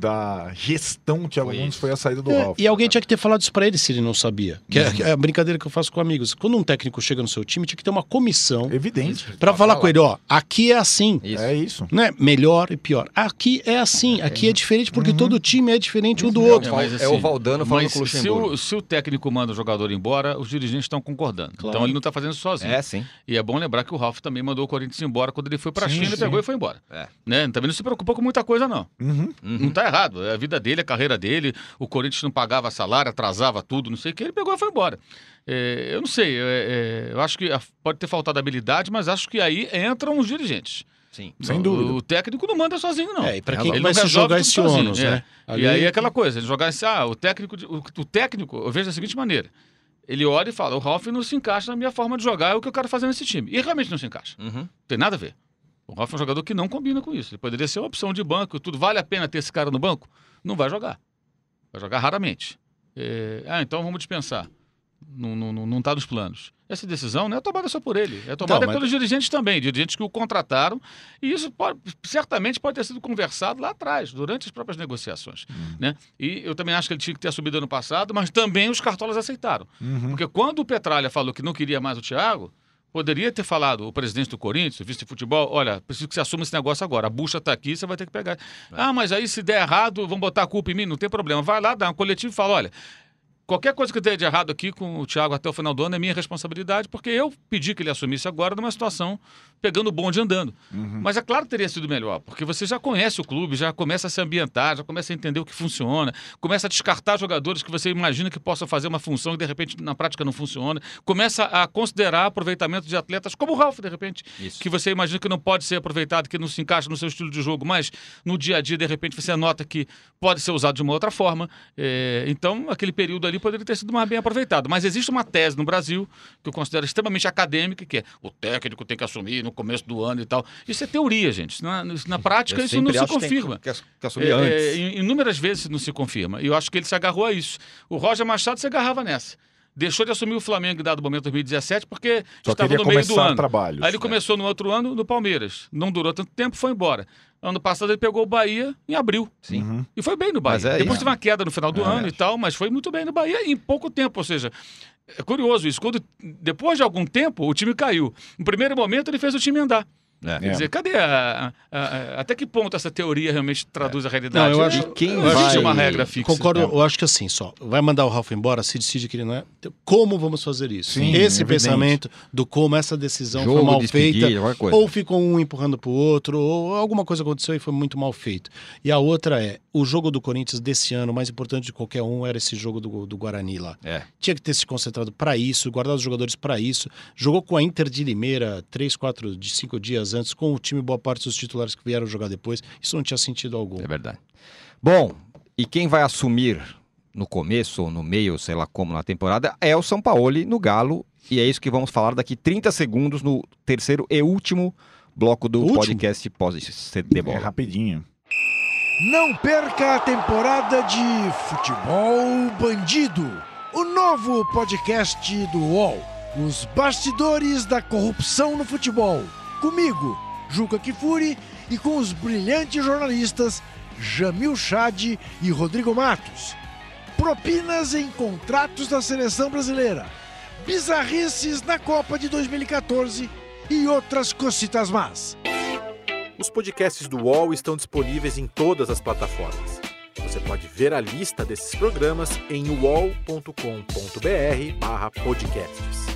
da gestão Thiago Nunes isso. foi a saída do É, Ralf. e alguém tinha que ter falado isso pra ele se ele não sabia. Que é, que é a brincadeira que eu faço com amigos. Quando um técnico chega no seu time, tinha que ter uma comissão Evidente. pra Pra falar falar. com ele, ó, aqui é assim. Isso. É isso. Não é melhor e pior. Aqui é assim, aqui é diferente porque todo time é diferente um do É outro. Val- é o Valdano falando mas com o se Luxemburgo. o, se o técnico manda o jogador embora, os dirigentes estão concordando. Claro. Então ele não está fazendo isso sozinho. É, sim. E é bom lembrar que o Ralf também mandou o Corinthians embora quando ele foi para a Sim, China, ele sim. pegou e foi embora. É. Né? Também não se preocupou com muita coisa, não. Uhum. Não está errado. É a vida dele, a carreira dele. O Corinthians não pagava salário, atrasava tudo, não sei o que. Ele pegou e foi embora. É, eu não sei. é, é, eu acho que pode ter faltado habilidade, mas acho que aí entram os dirigentes. Sim. Sem O- dúvida. O técnico não manda sozinho, não. É, e pra Ele quem não vai se jogar esse sozinho, ônus, é. né? E aí é aquela coisa, ele jogar assim, ah, o técnico, o, o técnico, eu vejo da seguinte maneira, ele olha e fala, o Ralf não se encaixa na minha forma de jogar, é o que eu quero fazer nesse time. E realmente não se encaixa, Uhum. não tem nada a ver. O Ralf é um jogador que não combina com isso, ele poderia ser uma opção de banco, tudo, vale a pena ter esse cara no banco? Não vai jogar, vai jogar raramente. É, ah, então vamos dispensar, não, não, não, não tá nos planos. Essa decisão não é tomada só por ele, é tomada Não, mas- pelos dirigentes também, dirigentes que o contrataram, e isso pode- certamente pode ter sido conversado lá atrás, durante as próprias negociações. Né? E eu também acho que ele tinha que ter assumido ano passado, mas também os cartolas aceitaram. Uhum. Porque quando o Petralha falou que não queria mais o Thiago, poderia ter falado o presidente do Corinthians, o vice de futebol, olha, preciso que você assuma esse negócio agora. A bucha está aqui, você vai ter que pegar. Ah, mas aí se der errado, vão botar a culpa em mim? Não tem problema. Vai lá, dá um coletivo e fala, olha, qualquer coisa que der de errado aqui com o Thiago até o final do ano é minha responsabilidade, porque eu pedi que ele assumisse agora numa situação pegando o bonde andando. Mas é claro que teria sido melhor, porque você já conhece o clube, já começa a se ambientar, já começa a entender o que funciona, começa a descartar jogadores que você imagina que possam fazer uma função e de repente na prática não funciona, começa a considerar aproveitamento de atletas como o Ralf, de repente, Isso. que você imagina que não pode ser aproveitado, que não se encaixa no seu estilo de jogo, mas no dia a dia, de repente, você nota que pode ser usado de uma outra forma. É, então, aquele período ali poderia ter sido mais bem aproveitado. Mas existe uma tese no Brasil que eu considero extremamente acadêmica, que é o técnico tem que assumir no começo do ano e tal. Isso é teoria, gente. Na, isso na prática, Eu isso não se confirma. Que, que, assumir É, antes. é, in- inúmeras vezes não se confirma. E eu acho que ele se agarrou a isso. O Roger Machado se agarrava nessa. Deixou de assumir o Flamengo em dado momento 2017 porque Só estava no meio do ano. trabalhos. Aí ele começou no outro ano no Palmeiras. Não durou tanto tempo, foi embora. Ano passado ele pegou o Bahia em abril. Sim. Uhum. E foi bem no Bahia. É Depois isso. teve uma queda no final do É. ano e tal, mas foi muito bem no Bahia em pouco tempo. Ou seja, é curioso isso. Quando, depois de algum tempo, o time caiu. No primeiro momento, ele fez o time andar. É. Quer dizer, cadê a, a- a- Até que ponto essa teoria realmente traduz a Não, realidade? eu acho- Não quem existe vai- uma regra fixa. Concordo, É. eu acho que assim, só. Vai mandar o Ralf embora, se decide que ele não é. Como vamos fazer isso? Sim, Esse evidente. pensamento do como essa decisão Jogo, foi mal feita. Ou ficou um empurrando pro outro, ou alguma coisa aconteceu e foi muito mal feito. E a outra é: o jogo do Corinthians desse ano, o mais importante de qualquer um, era esse jogo do, do Guarani lá. É. Tinha que ter se concentrado para isso, guardado os jogadores para isso. Jogou com a Inter de Limeira três, quatro, de cinco dias antes, com o time, boa parte dos titulares que vieram jogar depois. Isso não tinha sentido algum. É verdade. Bom, e quem vai assumir no começo ou no meio, sei lá como, na temporada, é o São Paulo no Galo. E é isso que vamos falar daqui 30 segundos no terceiro e último bloco do Último? podcast pós-CD É Bola. rapidinho. Não perca a temporada de Futebol Bandido, o novo podcast do UOL. Os bastidores da corrupção no futebol. Comigo, Juca Kifuri, e com os brilhantes jornalistas Jamil Chad e Rodrigo Matos. Propinas em contratos da seleção brasileira. Bizarrices na Copa de 2014 e outras cocitas más. Os podcasts do UOL estão disponíveis em todas as plataformas. Você pode ver a lista desses programas em uol.com.br/podcasts.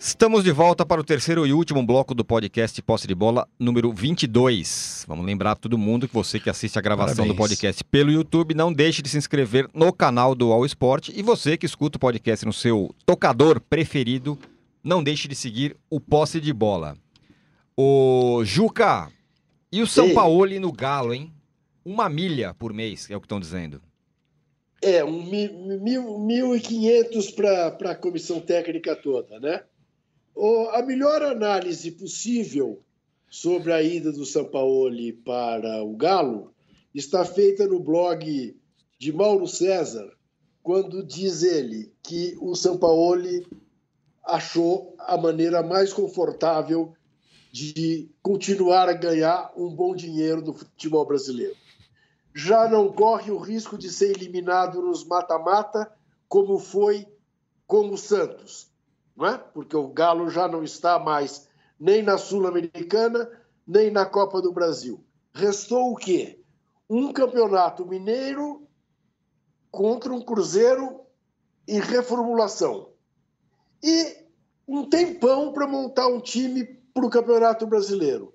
Estamos de volta para o terceiro e último bloco do podcast Posse de Bola, número 22. Vamos lembrar para todo mundo que você que assiste a gravação do Parabéns. podcast pelo YouTube, não deixe de se inscrever no canal do All Sport. E você que escuta o podcast no seu tocador preferido, não deixe de seguir o Posse de Bola. O Juca, e o São. Paulo no Galo, hein? Uma milha por mês, é o que estão dizendo. É, um mi- mil, 1.500 para a comissão técnica toda, né? O- a melhor análise possível sobre a ida do Sampaoli para o Galo está feita no blog de Mauro César, quando diz ele que o Sampaoli achou a maneira mais confortável de continuar a ganhar um bom dinheiro no futebol brasileiro. Já não corre o risco de ser eliminado nos mata-mata, como foi com o Santos, não é? porque o Galo já não está mais nem na Sul-Americana, nem na Copa do Brasil. Restou o quê? Um campeonato mineiro contra um Cruzeiro em reformulação. E um tempão para montar um time para o Campeonato Brasileiro.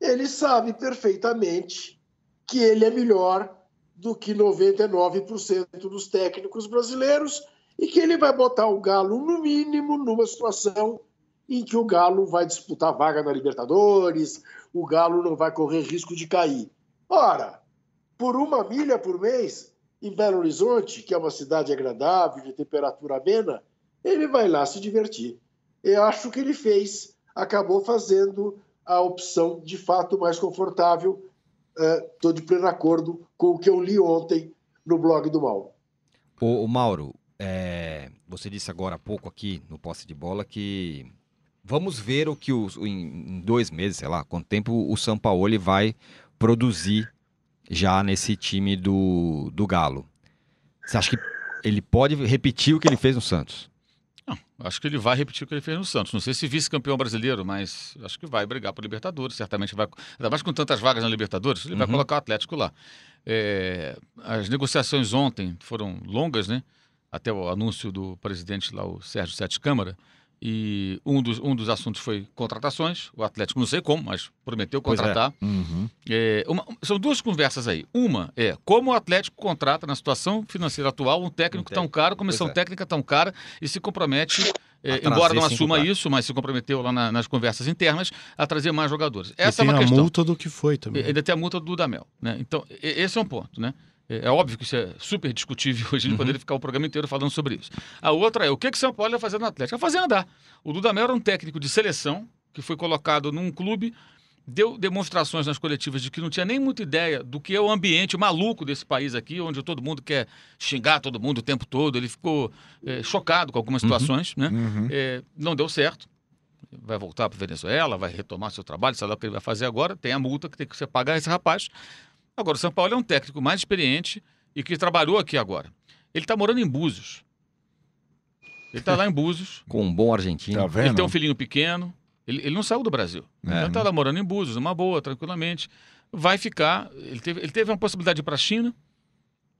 Ele sabe perfeitamente que ele é melhor do que 99% dos técnicos brasileiros e que ele vai botar o Galo, no mínimo, numa situação em que o Galo vai disputar vaga na Libertadores, o Galo não vai correr risco de cair. Ora, por uma milha por mês, em Belo Horizonte, que é uma cidade agradável, de temperatura amena, ele vai lá se divertir. Eu acho que ele fez, acabou fazendo a opção de fato mais confortável. Estou uh, de pleno acordo com o que eu li ontem no blog do Mauro. O Mauro, é, você disse agora há pouco aqui no posse de bola que vamos ver o que os, em dois meses, sei lá, quanto tempo o São Paulo vai produzir já nesse time do, do Galo. Você acha que ele pode repetir o que ele fez no Santos? Não, acho que ele vai repetir o que ele fez no Santos. Não sei se vice-campeão brasileiro, mas acho que vai brigar para o Libertadores. Certamente vai. Ainda mais com tantas vagas na Libertadores, ele uhum. vai colocar o Atlético lá. É, as negociações ontem foram longas, né? Até o anúncio do presidente lá, o Sérgio Sete Câmara. E um dos, um dos assuntos foi contratações. O Atlético, não sei como, mas prometeu contratar. É. Uhum. É, uma, são duas conversas aí. Uma é como o Atlético contrata, na situação financeira atual, um técnico um tão caro, comissão é. técnica tão cara, e se compromete. É, embora não assuma isso, mas se comprometeu lá na, nas conversas internas a trazer mais jogadores. Essa e é uma a questão. multa do que foi também. Ainda tem a multa do Dudamel. Né? Então, esse é um ponto. Né? É, é óbvio que isso é super discutível, hoje [LAUGHS] a gente uhum. poderia ficar o programa inteiro falando sobre isso. A outra é o que que São Paulo vai fazer no Atlético? Vai fazer andar. O Dudamel era um técnico de seleção que foi colocado num clube, deu demonstrações nas coletivas de que não tinha nem muita ideia do que é o ambiente maluco desse país aqui, onde todo mundo quer xingar todo mundo o tempo todo. Ele ficou é, chocado com algumas uhum. situações, uhum. né? Uhum. É, não deu certo. Vai voltar para Venezuela, vai retomar seu trabalho, sei lá o que ele vai fazer agora. Tem a multa que tem que você pagar esse rapaz. Agora, o São Paulo é um técnico mais experiente e que trabalhou aqui agora. Ele está morando em Búzios. Ele está lá em Búzios. [LAUGHS] Com um bom argentino. Tá vendo? Ele tem um filhinho pequeno. Ele, ele não saiu do Brasil. É, ele está lá morando em Búzios, uma boa, tranquilamente. Vai ficar. Ele teve, ele teve uma possibilidade de ir para a China,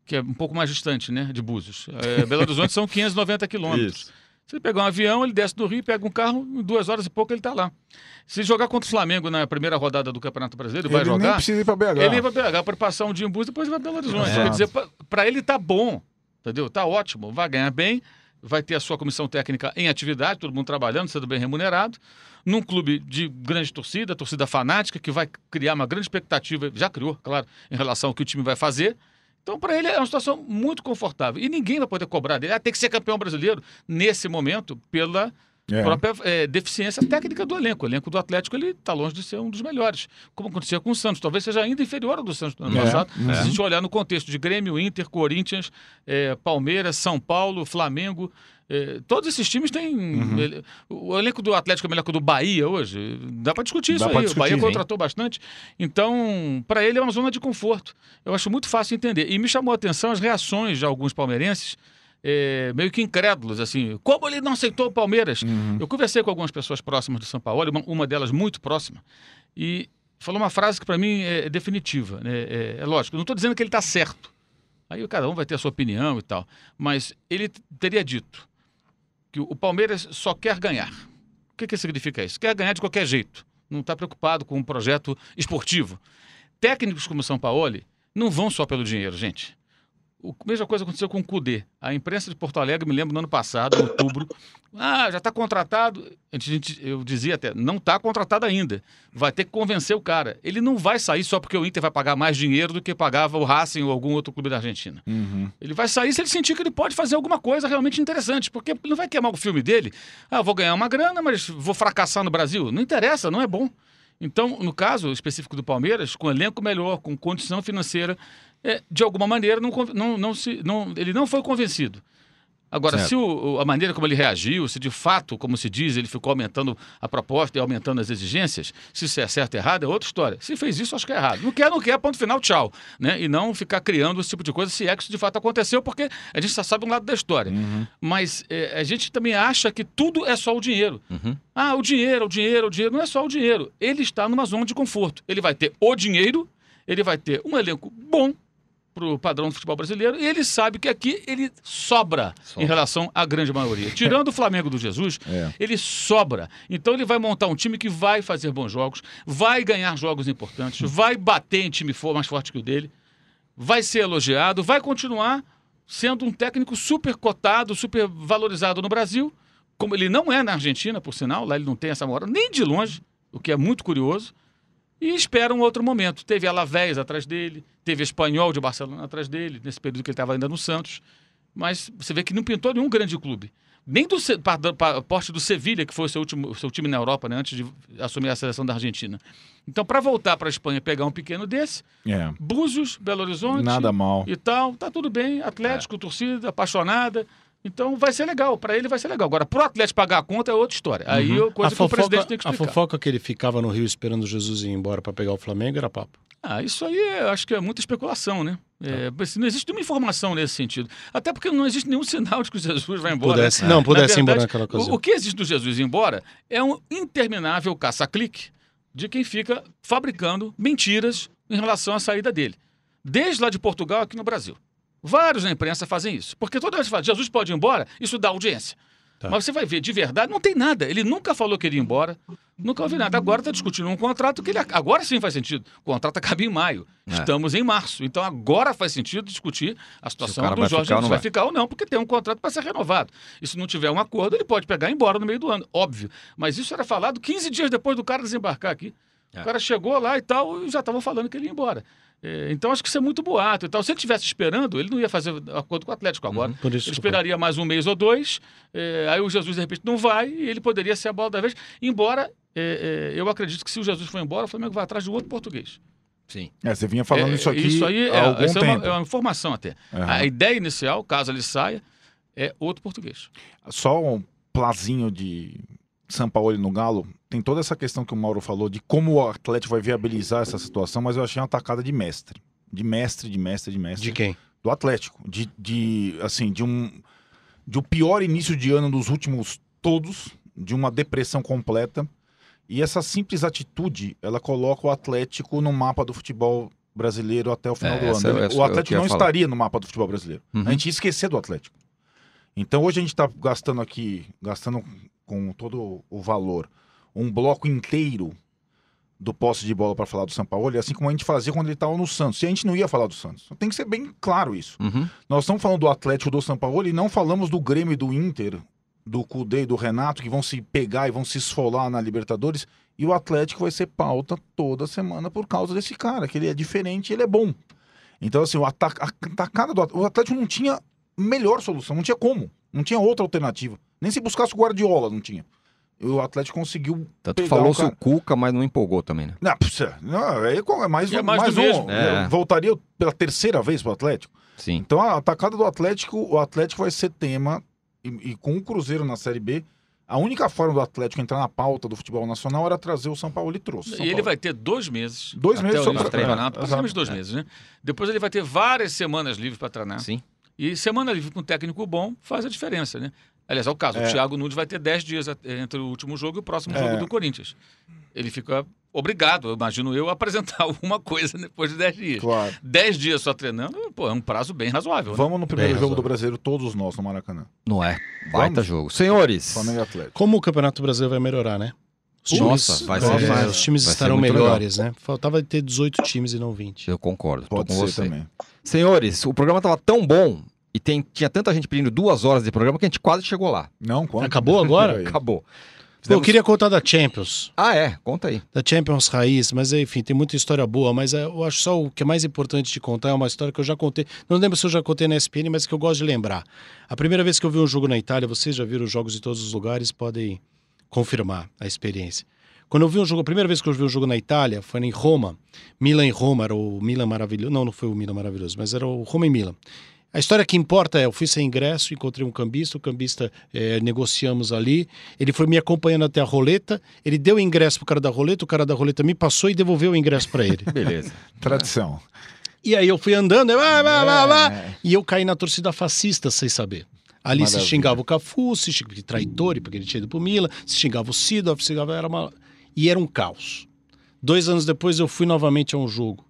que é um pouco mais distante, né? De Búzios. É, Belo Horizonte são 590 quilômetros. Se ele pegar um avião, ele desce do Rio, pega um carro, em duas horas e pouco ele está lá. Se jogar contra o Flamengo na primeira rodada do Campeonato Brasileiro, ele vai jogar. Ele precisa ir para BH. Ele vai para BH para passar um dia em Búzios, depois vai para Belo Horizonte. É. Quer dizer, para ele tá bom, entendeu? Tá ótimo, vai ganhar bem, vai ter a sua comissão técnica em atividade, todo mundo trabalhando, sendo bem remunerado, num clube de grande torcida, torcida fanática, que vai criar uma grande expectativa, já criou, claro, em relação ao que o time vai fazer. Então, para ele é uma situação muito confortável. E ninguém vai poder cobrar dele. Ah, tem que ser campeão brasileiro nesse momento pela é. própria é, deficiência técnica do elenco. O elenco do Atlético ele está longe de ser um dos melhores, como acontecia com o Santos. Talvez seja ainda inferior ao do Santos no ano é. passado. É. Se a gente olhar no contexto de Grêmio, Inter, Corinthians, é, Palmeiras, São Paulo, Flamengo, é, todos esses times têm. Uhum. O elenco do Atlético é melhor que o do Bahia hoje. Dá para discutir Dá isso aí. Discutir, o Bahia contratou bastante. Então, para ele é uma zona de conforto. Eu acho muito fácil entender. E me chamou a atenção as reações de alguns palmeirenses. É, meio que incrédulos, assim, como ele não aceitou o Palmeiras? Uhum. Eu conversei com algumas pessoas próximas do São Paulo, uma, uma delas muito próxima, e falou uma frase que para mim é definitiva. Né? É, é lógico, não estou dizendo que ele está certo. Aí cada um vai ter a sua opinião e tal. Mas ele teria dito: que o Palmeiras só quer ganhar. O que, que significa isso? Quer ganhar de qualquer jeito. Não está preocupado com um projeto esportivo. Técnicos como São Paulo não vão só pelo dinheiro, gente. A mesma coisa aconteceu com o Cudê. A imprensa de Porto Alegre, me lembro no ano passado, em outubro. Ah, já está contratado. Eu dizia até, não está contratado ainda. Vai ter que convencer o cara. Ele não vai sair só porque o Inter vai pagar mais dinheiro do que pagava o Racing ou algum outro clube da Argentina. Uhum. Ele vai sair se ele sentir que ele pode fazer alguma coisa realmente interessante. Porque ele não vai queimar o filme dele. Ah, vou ganhar uma grana, mas vou fracassar no Brasil. Não interessa, não é bom. Então, no caso específico do Palmeiras, com elenco melhor, com condição financeira, é, de alguma maneira, não, não, não se, não, ele não foi convencido. Agora, Certo. se o- a maneira como ele reagiu, se de fato, como se diz, ele ficou aumentando a proposta e aumentando as exigências, se isso é certo ou errado, é outra história. Se fez isso, acho que é errado. Não quer, não quer, ponto final, tchau. Né? E não ficar criando esse tipo de coisa, se é que isso de fato aconteceu, porque a gente só sabe um lado da história. Mas é, a gente também acha que tudo é só o dinheiro. Uhum. Ah, o dinheiro, o dinheiro, o dinheiro. Não é só o dinheiro. Ele está numa zona de conforto. Ele vai ter o dinheiro, ele vai ter um elenco bom para o padrão do futebol brasileiro e ele sabe que aqui ele sobra, Sobra. em relação à grande maioria. Tirando o [LAUGHS] Flamengo do Jesus, É. ele sobra. Então ele vai montar um time que vai fazer bons jogos, vai ganhar jogos importantes, vai bater em time for- mais forte que o dele, vai ser elogiado, vai continuar sendo um técnico super cotado, super valorizado no Brasil, como ele não é na Argentina, por sinal, lá ele não tem essa moral, nem de longe, o que é muito curioso, e espera um outro momento. Teve Alavés atrás dele, teve Espanhol de Barcelona atrás dele, nesse período que ele estava ainda no Santos, mas você vê que não pintou nenhum grande clube. Nem do porte do Sevilha, que foi o seu, último, seu time na Europa, né, antes de assumir a seleção da Argentina. Então, para voltar para a Espanha e pegar um pequeno desse, É. Búzios, Belo Horizonte Nada mal. e tal, tá tudo bem. Atlético, torcida, apaixonada. Então vai ser legal, para ele vai ser legal. Agora, pro Atlético pagar a conta é outra história. Aí é coisa a que o fofoca, presidente tem que a explicar. fofoca que ele ficava no Rio esperando Jesus ir embora para pegar o Flamengo era papo. Ah, isso aí eu acho que é muita especulação, né? É, Tá. não existe nenhuma informação nesse sentido. Até porque não existe nenhum [LAUGHS] sinal de que o Jesus vai embora. Pudesse, não, Na pudesse ir embora verdade, naquela o, ocasião. o que existe do Jesus ir embora é um interminável caça-clique de quem fica fabricando mentiras em relação à saída dele. Desde lá de Portugal aqui no Brasil. Vários na imprensa fazem isso. Porque toda vez que fala, Jesus pode ir embora, isso dá audiência. Tá. Mas você vai ver, de verdade, não tem nada. Ele nunca falou que iria embora. Nunca ouvi nada. Agora está discutindo um contrato que ele. Agora sim faz sentido. O contrato acaba em maio. É. Estamos em março. Então agora faz sentido discutir a situação do Jorge ficar Jesus. Vai vai? ficar ou não, porque tem um contrato para ser renovado. E se não tiver um acordo, ele pode pegar e ir embora no meio do ano. Óbvio. Mas isso era falado 15 dias depois do cara desembarcar aqui. É. O cara chegou lá e tal, e já estavam falando que ele ia embora. É, então acho que isso é muito boato e tal. Se ele estivesse esperando, ele não ia fazer acordo com o Atlético agora. Por isso Ele esperaria mais um mês ou dois, é, aí o Jesus de repente não vai e ele poderia ser a bola da vez. Embora é, é, eu acredito que se o Jesus for embora, o Flamengo vai atrás de outro português. Sim. É, você vinha falando É, isso aqui Isso aí é, há algum é uma, tempo. é uma informação até. Aham. A ideia inicial, caso ele saia, é outro português. Só um plazinho de São Paulo no Galo. Tem toda essa questão que o Mauro falou de como o Atlético vai viabilizar essa situação, mas eu achei uma tacada de mestre. De mestre, de mestre, de mestre. De quem? do Atlético, de, de assim, de um de o pior início de ano dos últimos todos, de uma depressão completa. E essa simples atitude, ela coloca o Atlético no mapa do futebol brasileiro até o final É, do essa ano. essa o Atlético não falar. estaria no mapa do futebol brasileiro. Uhum. A gente ia esquecer do Atlético. Então hoje a gente está gastando aqui, gastando com todo o valor, um bloco inteiro do posse de bola para falar do São Paulo, assim como a gente fazia quando ele estava no Santos. E a gente não ia falar do Santos. Tem que ser bem claro isso. Uhum. Nós estamos falando do Atlético do São Paulo e não falamos do Grêmio e do Inter, do Cudê e do Renato, que vão se pegar e vão se esfolar na Libertadores. E o Atlético vai ser pauta toda semana por causa desse cara, que ele é diferente e ele é bom. Então, assim, o ata- a atacada do Atlético, o Atlético não tinha melhor solução, não tinha como. Não tinha outra alternativa. Nem se buscasse o Guardiola, não tinha. O Atlético conseguiu. Tanto falou o cara- o Cuca, mas não empolgou também, né? Não, precisa- não, é mais, é um, mais mais do um. mesmo. É. Voltaria pela terceira vez pro Atlético. Sim. Então a atacada do Atlético, o Atlético vai ser tema e, e com o Cruzeiro na Série B, a única forma do Atlético entrar na pauta do futebol nacional era trazer o São Paulo e trouxe. São e ele Paulo. vai ter dois meses. Dois até meses só campeonato, é, praticamente dois meses, né? Depois ele vai ter várias semanas livres para treinar. Sim. E semana livre com um técnico bom faz a diferença, né? Aliás, é o caso. É. O Thiago Nunes vai ter 10 dias entre o último jogo e o próximo É. jogo do Corinthians. Ele fica obrigado, eu imagino eu, a apresentar [LAUGHS] alguma coisa depois de 10 dias. Claro. 10 dias só treinando, pô, é um prazo bem razoável. né? Vamos no primeiro Bem jogo do razoável. Brasileiro, todos nós no Maracanã. Não é. Baita Vamos? jogo. Senhores, Flamengo Atlético. Como o Campeonato Brasileiro vai melhorar, né? Os Nossa, vai ser é. Os times Vai estarão melhores, né? Faltava ter 18 times e não 20. eu concordo. Pode tô com ser você. também. Senhores, o programa tava tão bom e tem- tinha tanta gente pedindo duas horas de programa que a gente quase chegou lá. Não, quanto? Acabou agora? [LAUGHS] Acabou. Pô, eu Fizemos- queria contar da Champions. Ah, é? Conta aí. da Champions Raiz, mas enfim, tem muita história boa, mas é, eu acho só o que é mais importante de contar é uma história que eu já contei, não lembro se eu já contei na SPN, mas que eu gosto de lembrar. A primeira vez que eu vi um jogo na Itália, vocês já viram jogos em todos os lugares, podem confirmar a experiência. Quando eu vi um jogo, a primeira vez que eu vi um jogo na Itália foi em Roma, Milan e Roma, era o Milan maravilhoso, não, não foi o Milan maravilhoso, mas era o Roma e Milan. A história que importa é, eu fui sem ingresso, encontrei um cambista, o cambista é, negociamos ali, ele foi me acompanhando até a roleta, ele deu o ingresso pro cara da roleta, o cara da roleta me passou e devolveu o ingresso para ele. [LAUGHS] Beleza. Tradição. e aí eu fui andando, eu, ah, vá, vá, vá, É. e eu caí na torcida fascista sem saber. Ali se Maravilha. xingava o Cafu, se xingava traidor, porque ele tinha ido pro Milan, se xingava o Sidorf, se xingava, era uma... E era um caos. Dois anos depois eu fui novamente a um jogo.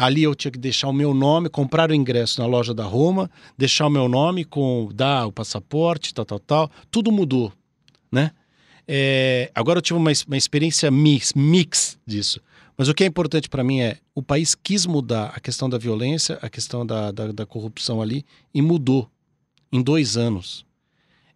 Ali eu tinha que deixar o meu nome, comprar o ingresso na loja da Roma, deixar o meu nome, com dar o passaporte, tal, tal, tal. Tudo mudou, né? É, agora eu tive uma, uma experiência mix, mix disso. Mas o que é importante para mim é o país quis mudar a questão da violência, a questão da, da, da corrupção ali e mudou em dois anos.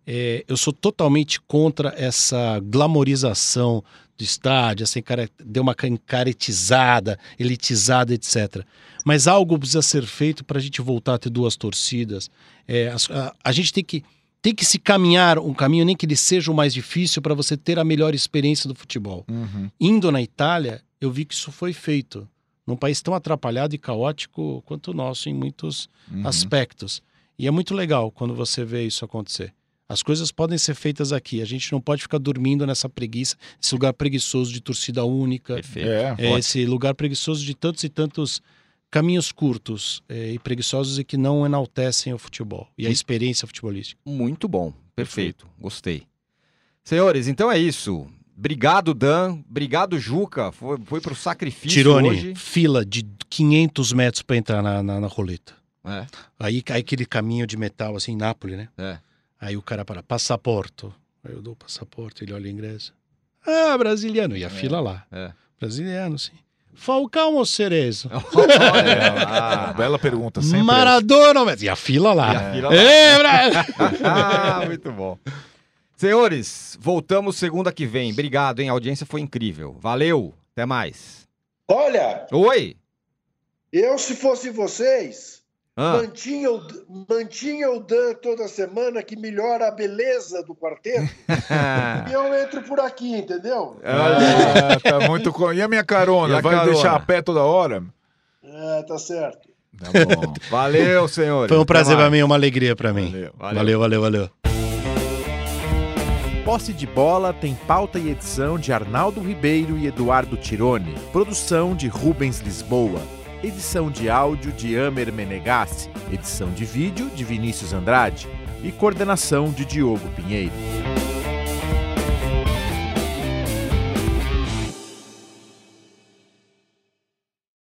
É, eu sou totalmente contra essa glamorização do estádio, essa encara- deu uma encaretizada, elitizada, etc. Mas algo precisa ser feito para a gente voltar a ter duas torcidas. É, as- a, a gente tem que, tem que se caminhar um caminho, nem que ele seja o mais difícil, para você ter a melhor experiência do futebol. Uhum. Indo na Itália, eu vi que isso foi feito. Num país tão atrapalhado e caótico quanto o nosso em muitos Uhum. aspectos. E é muito legal quando você vê isso acontecer. As coisas podem ser feitas aqui. A gente não pode ficar dormindo nessa preguiça, esse lugar preguiçoso de torcida única, Perfeito. É, é, esse lugar preguiçoso de tantos e tantos caminhos curtos é, e preguiçosos e que não enaltecem o futebol e a experiência futebolística. Muito bom. Perfeito. Gostei. Senhores, então é isso. Obrigado, Dan. Obrigado, Juca. Foi, foi pro sacrifício Tirone, hoje. fila de 500 metros para entrar na, na, na roleta. É, Aí cai aquele caminho de metal, assim, em Nápoles, né? é. Aí o cara para, passaporte. Aí eu dou o passaporte, ele olha o ingresso. Ah, brasiliano. E a fila lá. é. Brasiliano, sim. Falcão ou Cerezo? [LAUGHS] Olha lá. Bela pergunta, sempre. Maradona. mas- E a fila lá. E a fila lá. É, Bra- ah, [LAUGHS] muito bom. Senhores, voltamos segunda que vem. Obrigado, hein? A audiência foi incrível. Valeu. Até mais. Olha, Oi. eu se fosse vocês, Ah, mantinha, o, mantinha o Dan toda semana, que melhora a beleza do quarteto, [LAUGHS] e eu entro por aqui, entendeu? olha. Ah, tá muito. E a minha carona? A Vai carona? deixar a pé toda hora? É, tá certo. Tá bom. [LAUGHS] Valeu, senhores. Foi um prazer pra mim, uma alegria pra mim. Valeu. Valeu, valeu, valeu. Posse de Bola tem pauta e edição de Arnaldo Ribeiro e Eduardo Tironi. Produção de Rubens Lisboa. Edição de áudio de Amer Menegassi. Edição de vídeo de Vinícius Andrade. E coordenação de Diogo Pinheiro.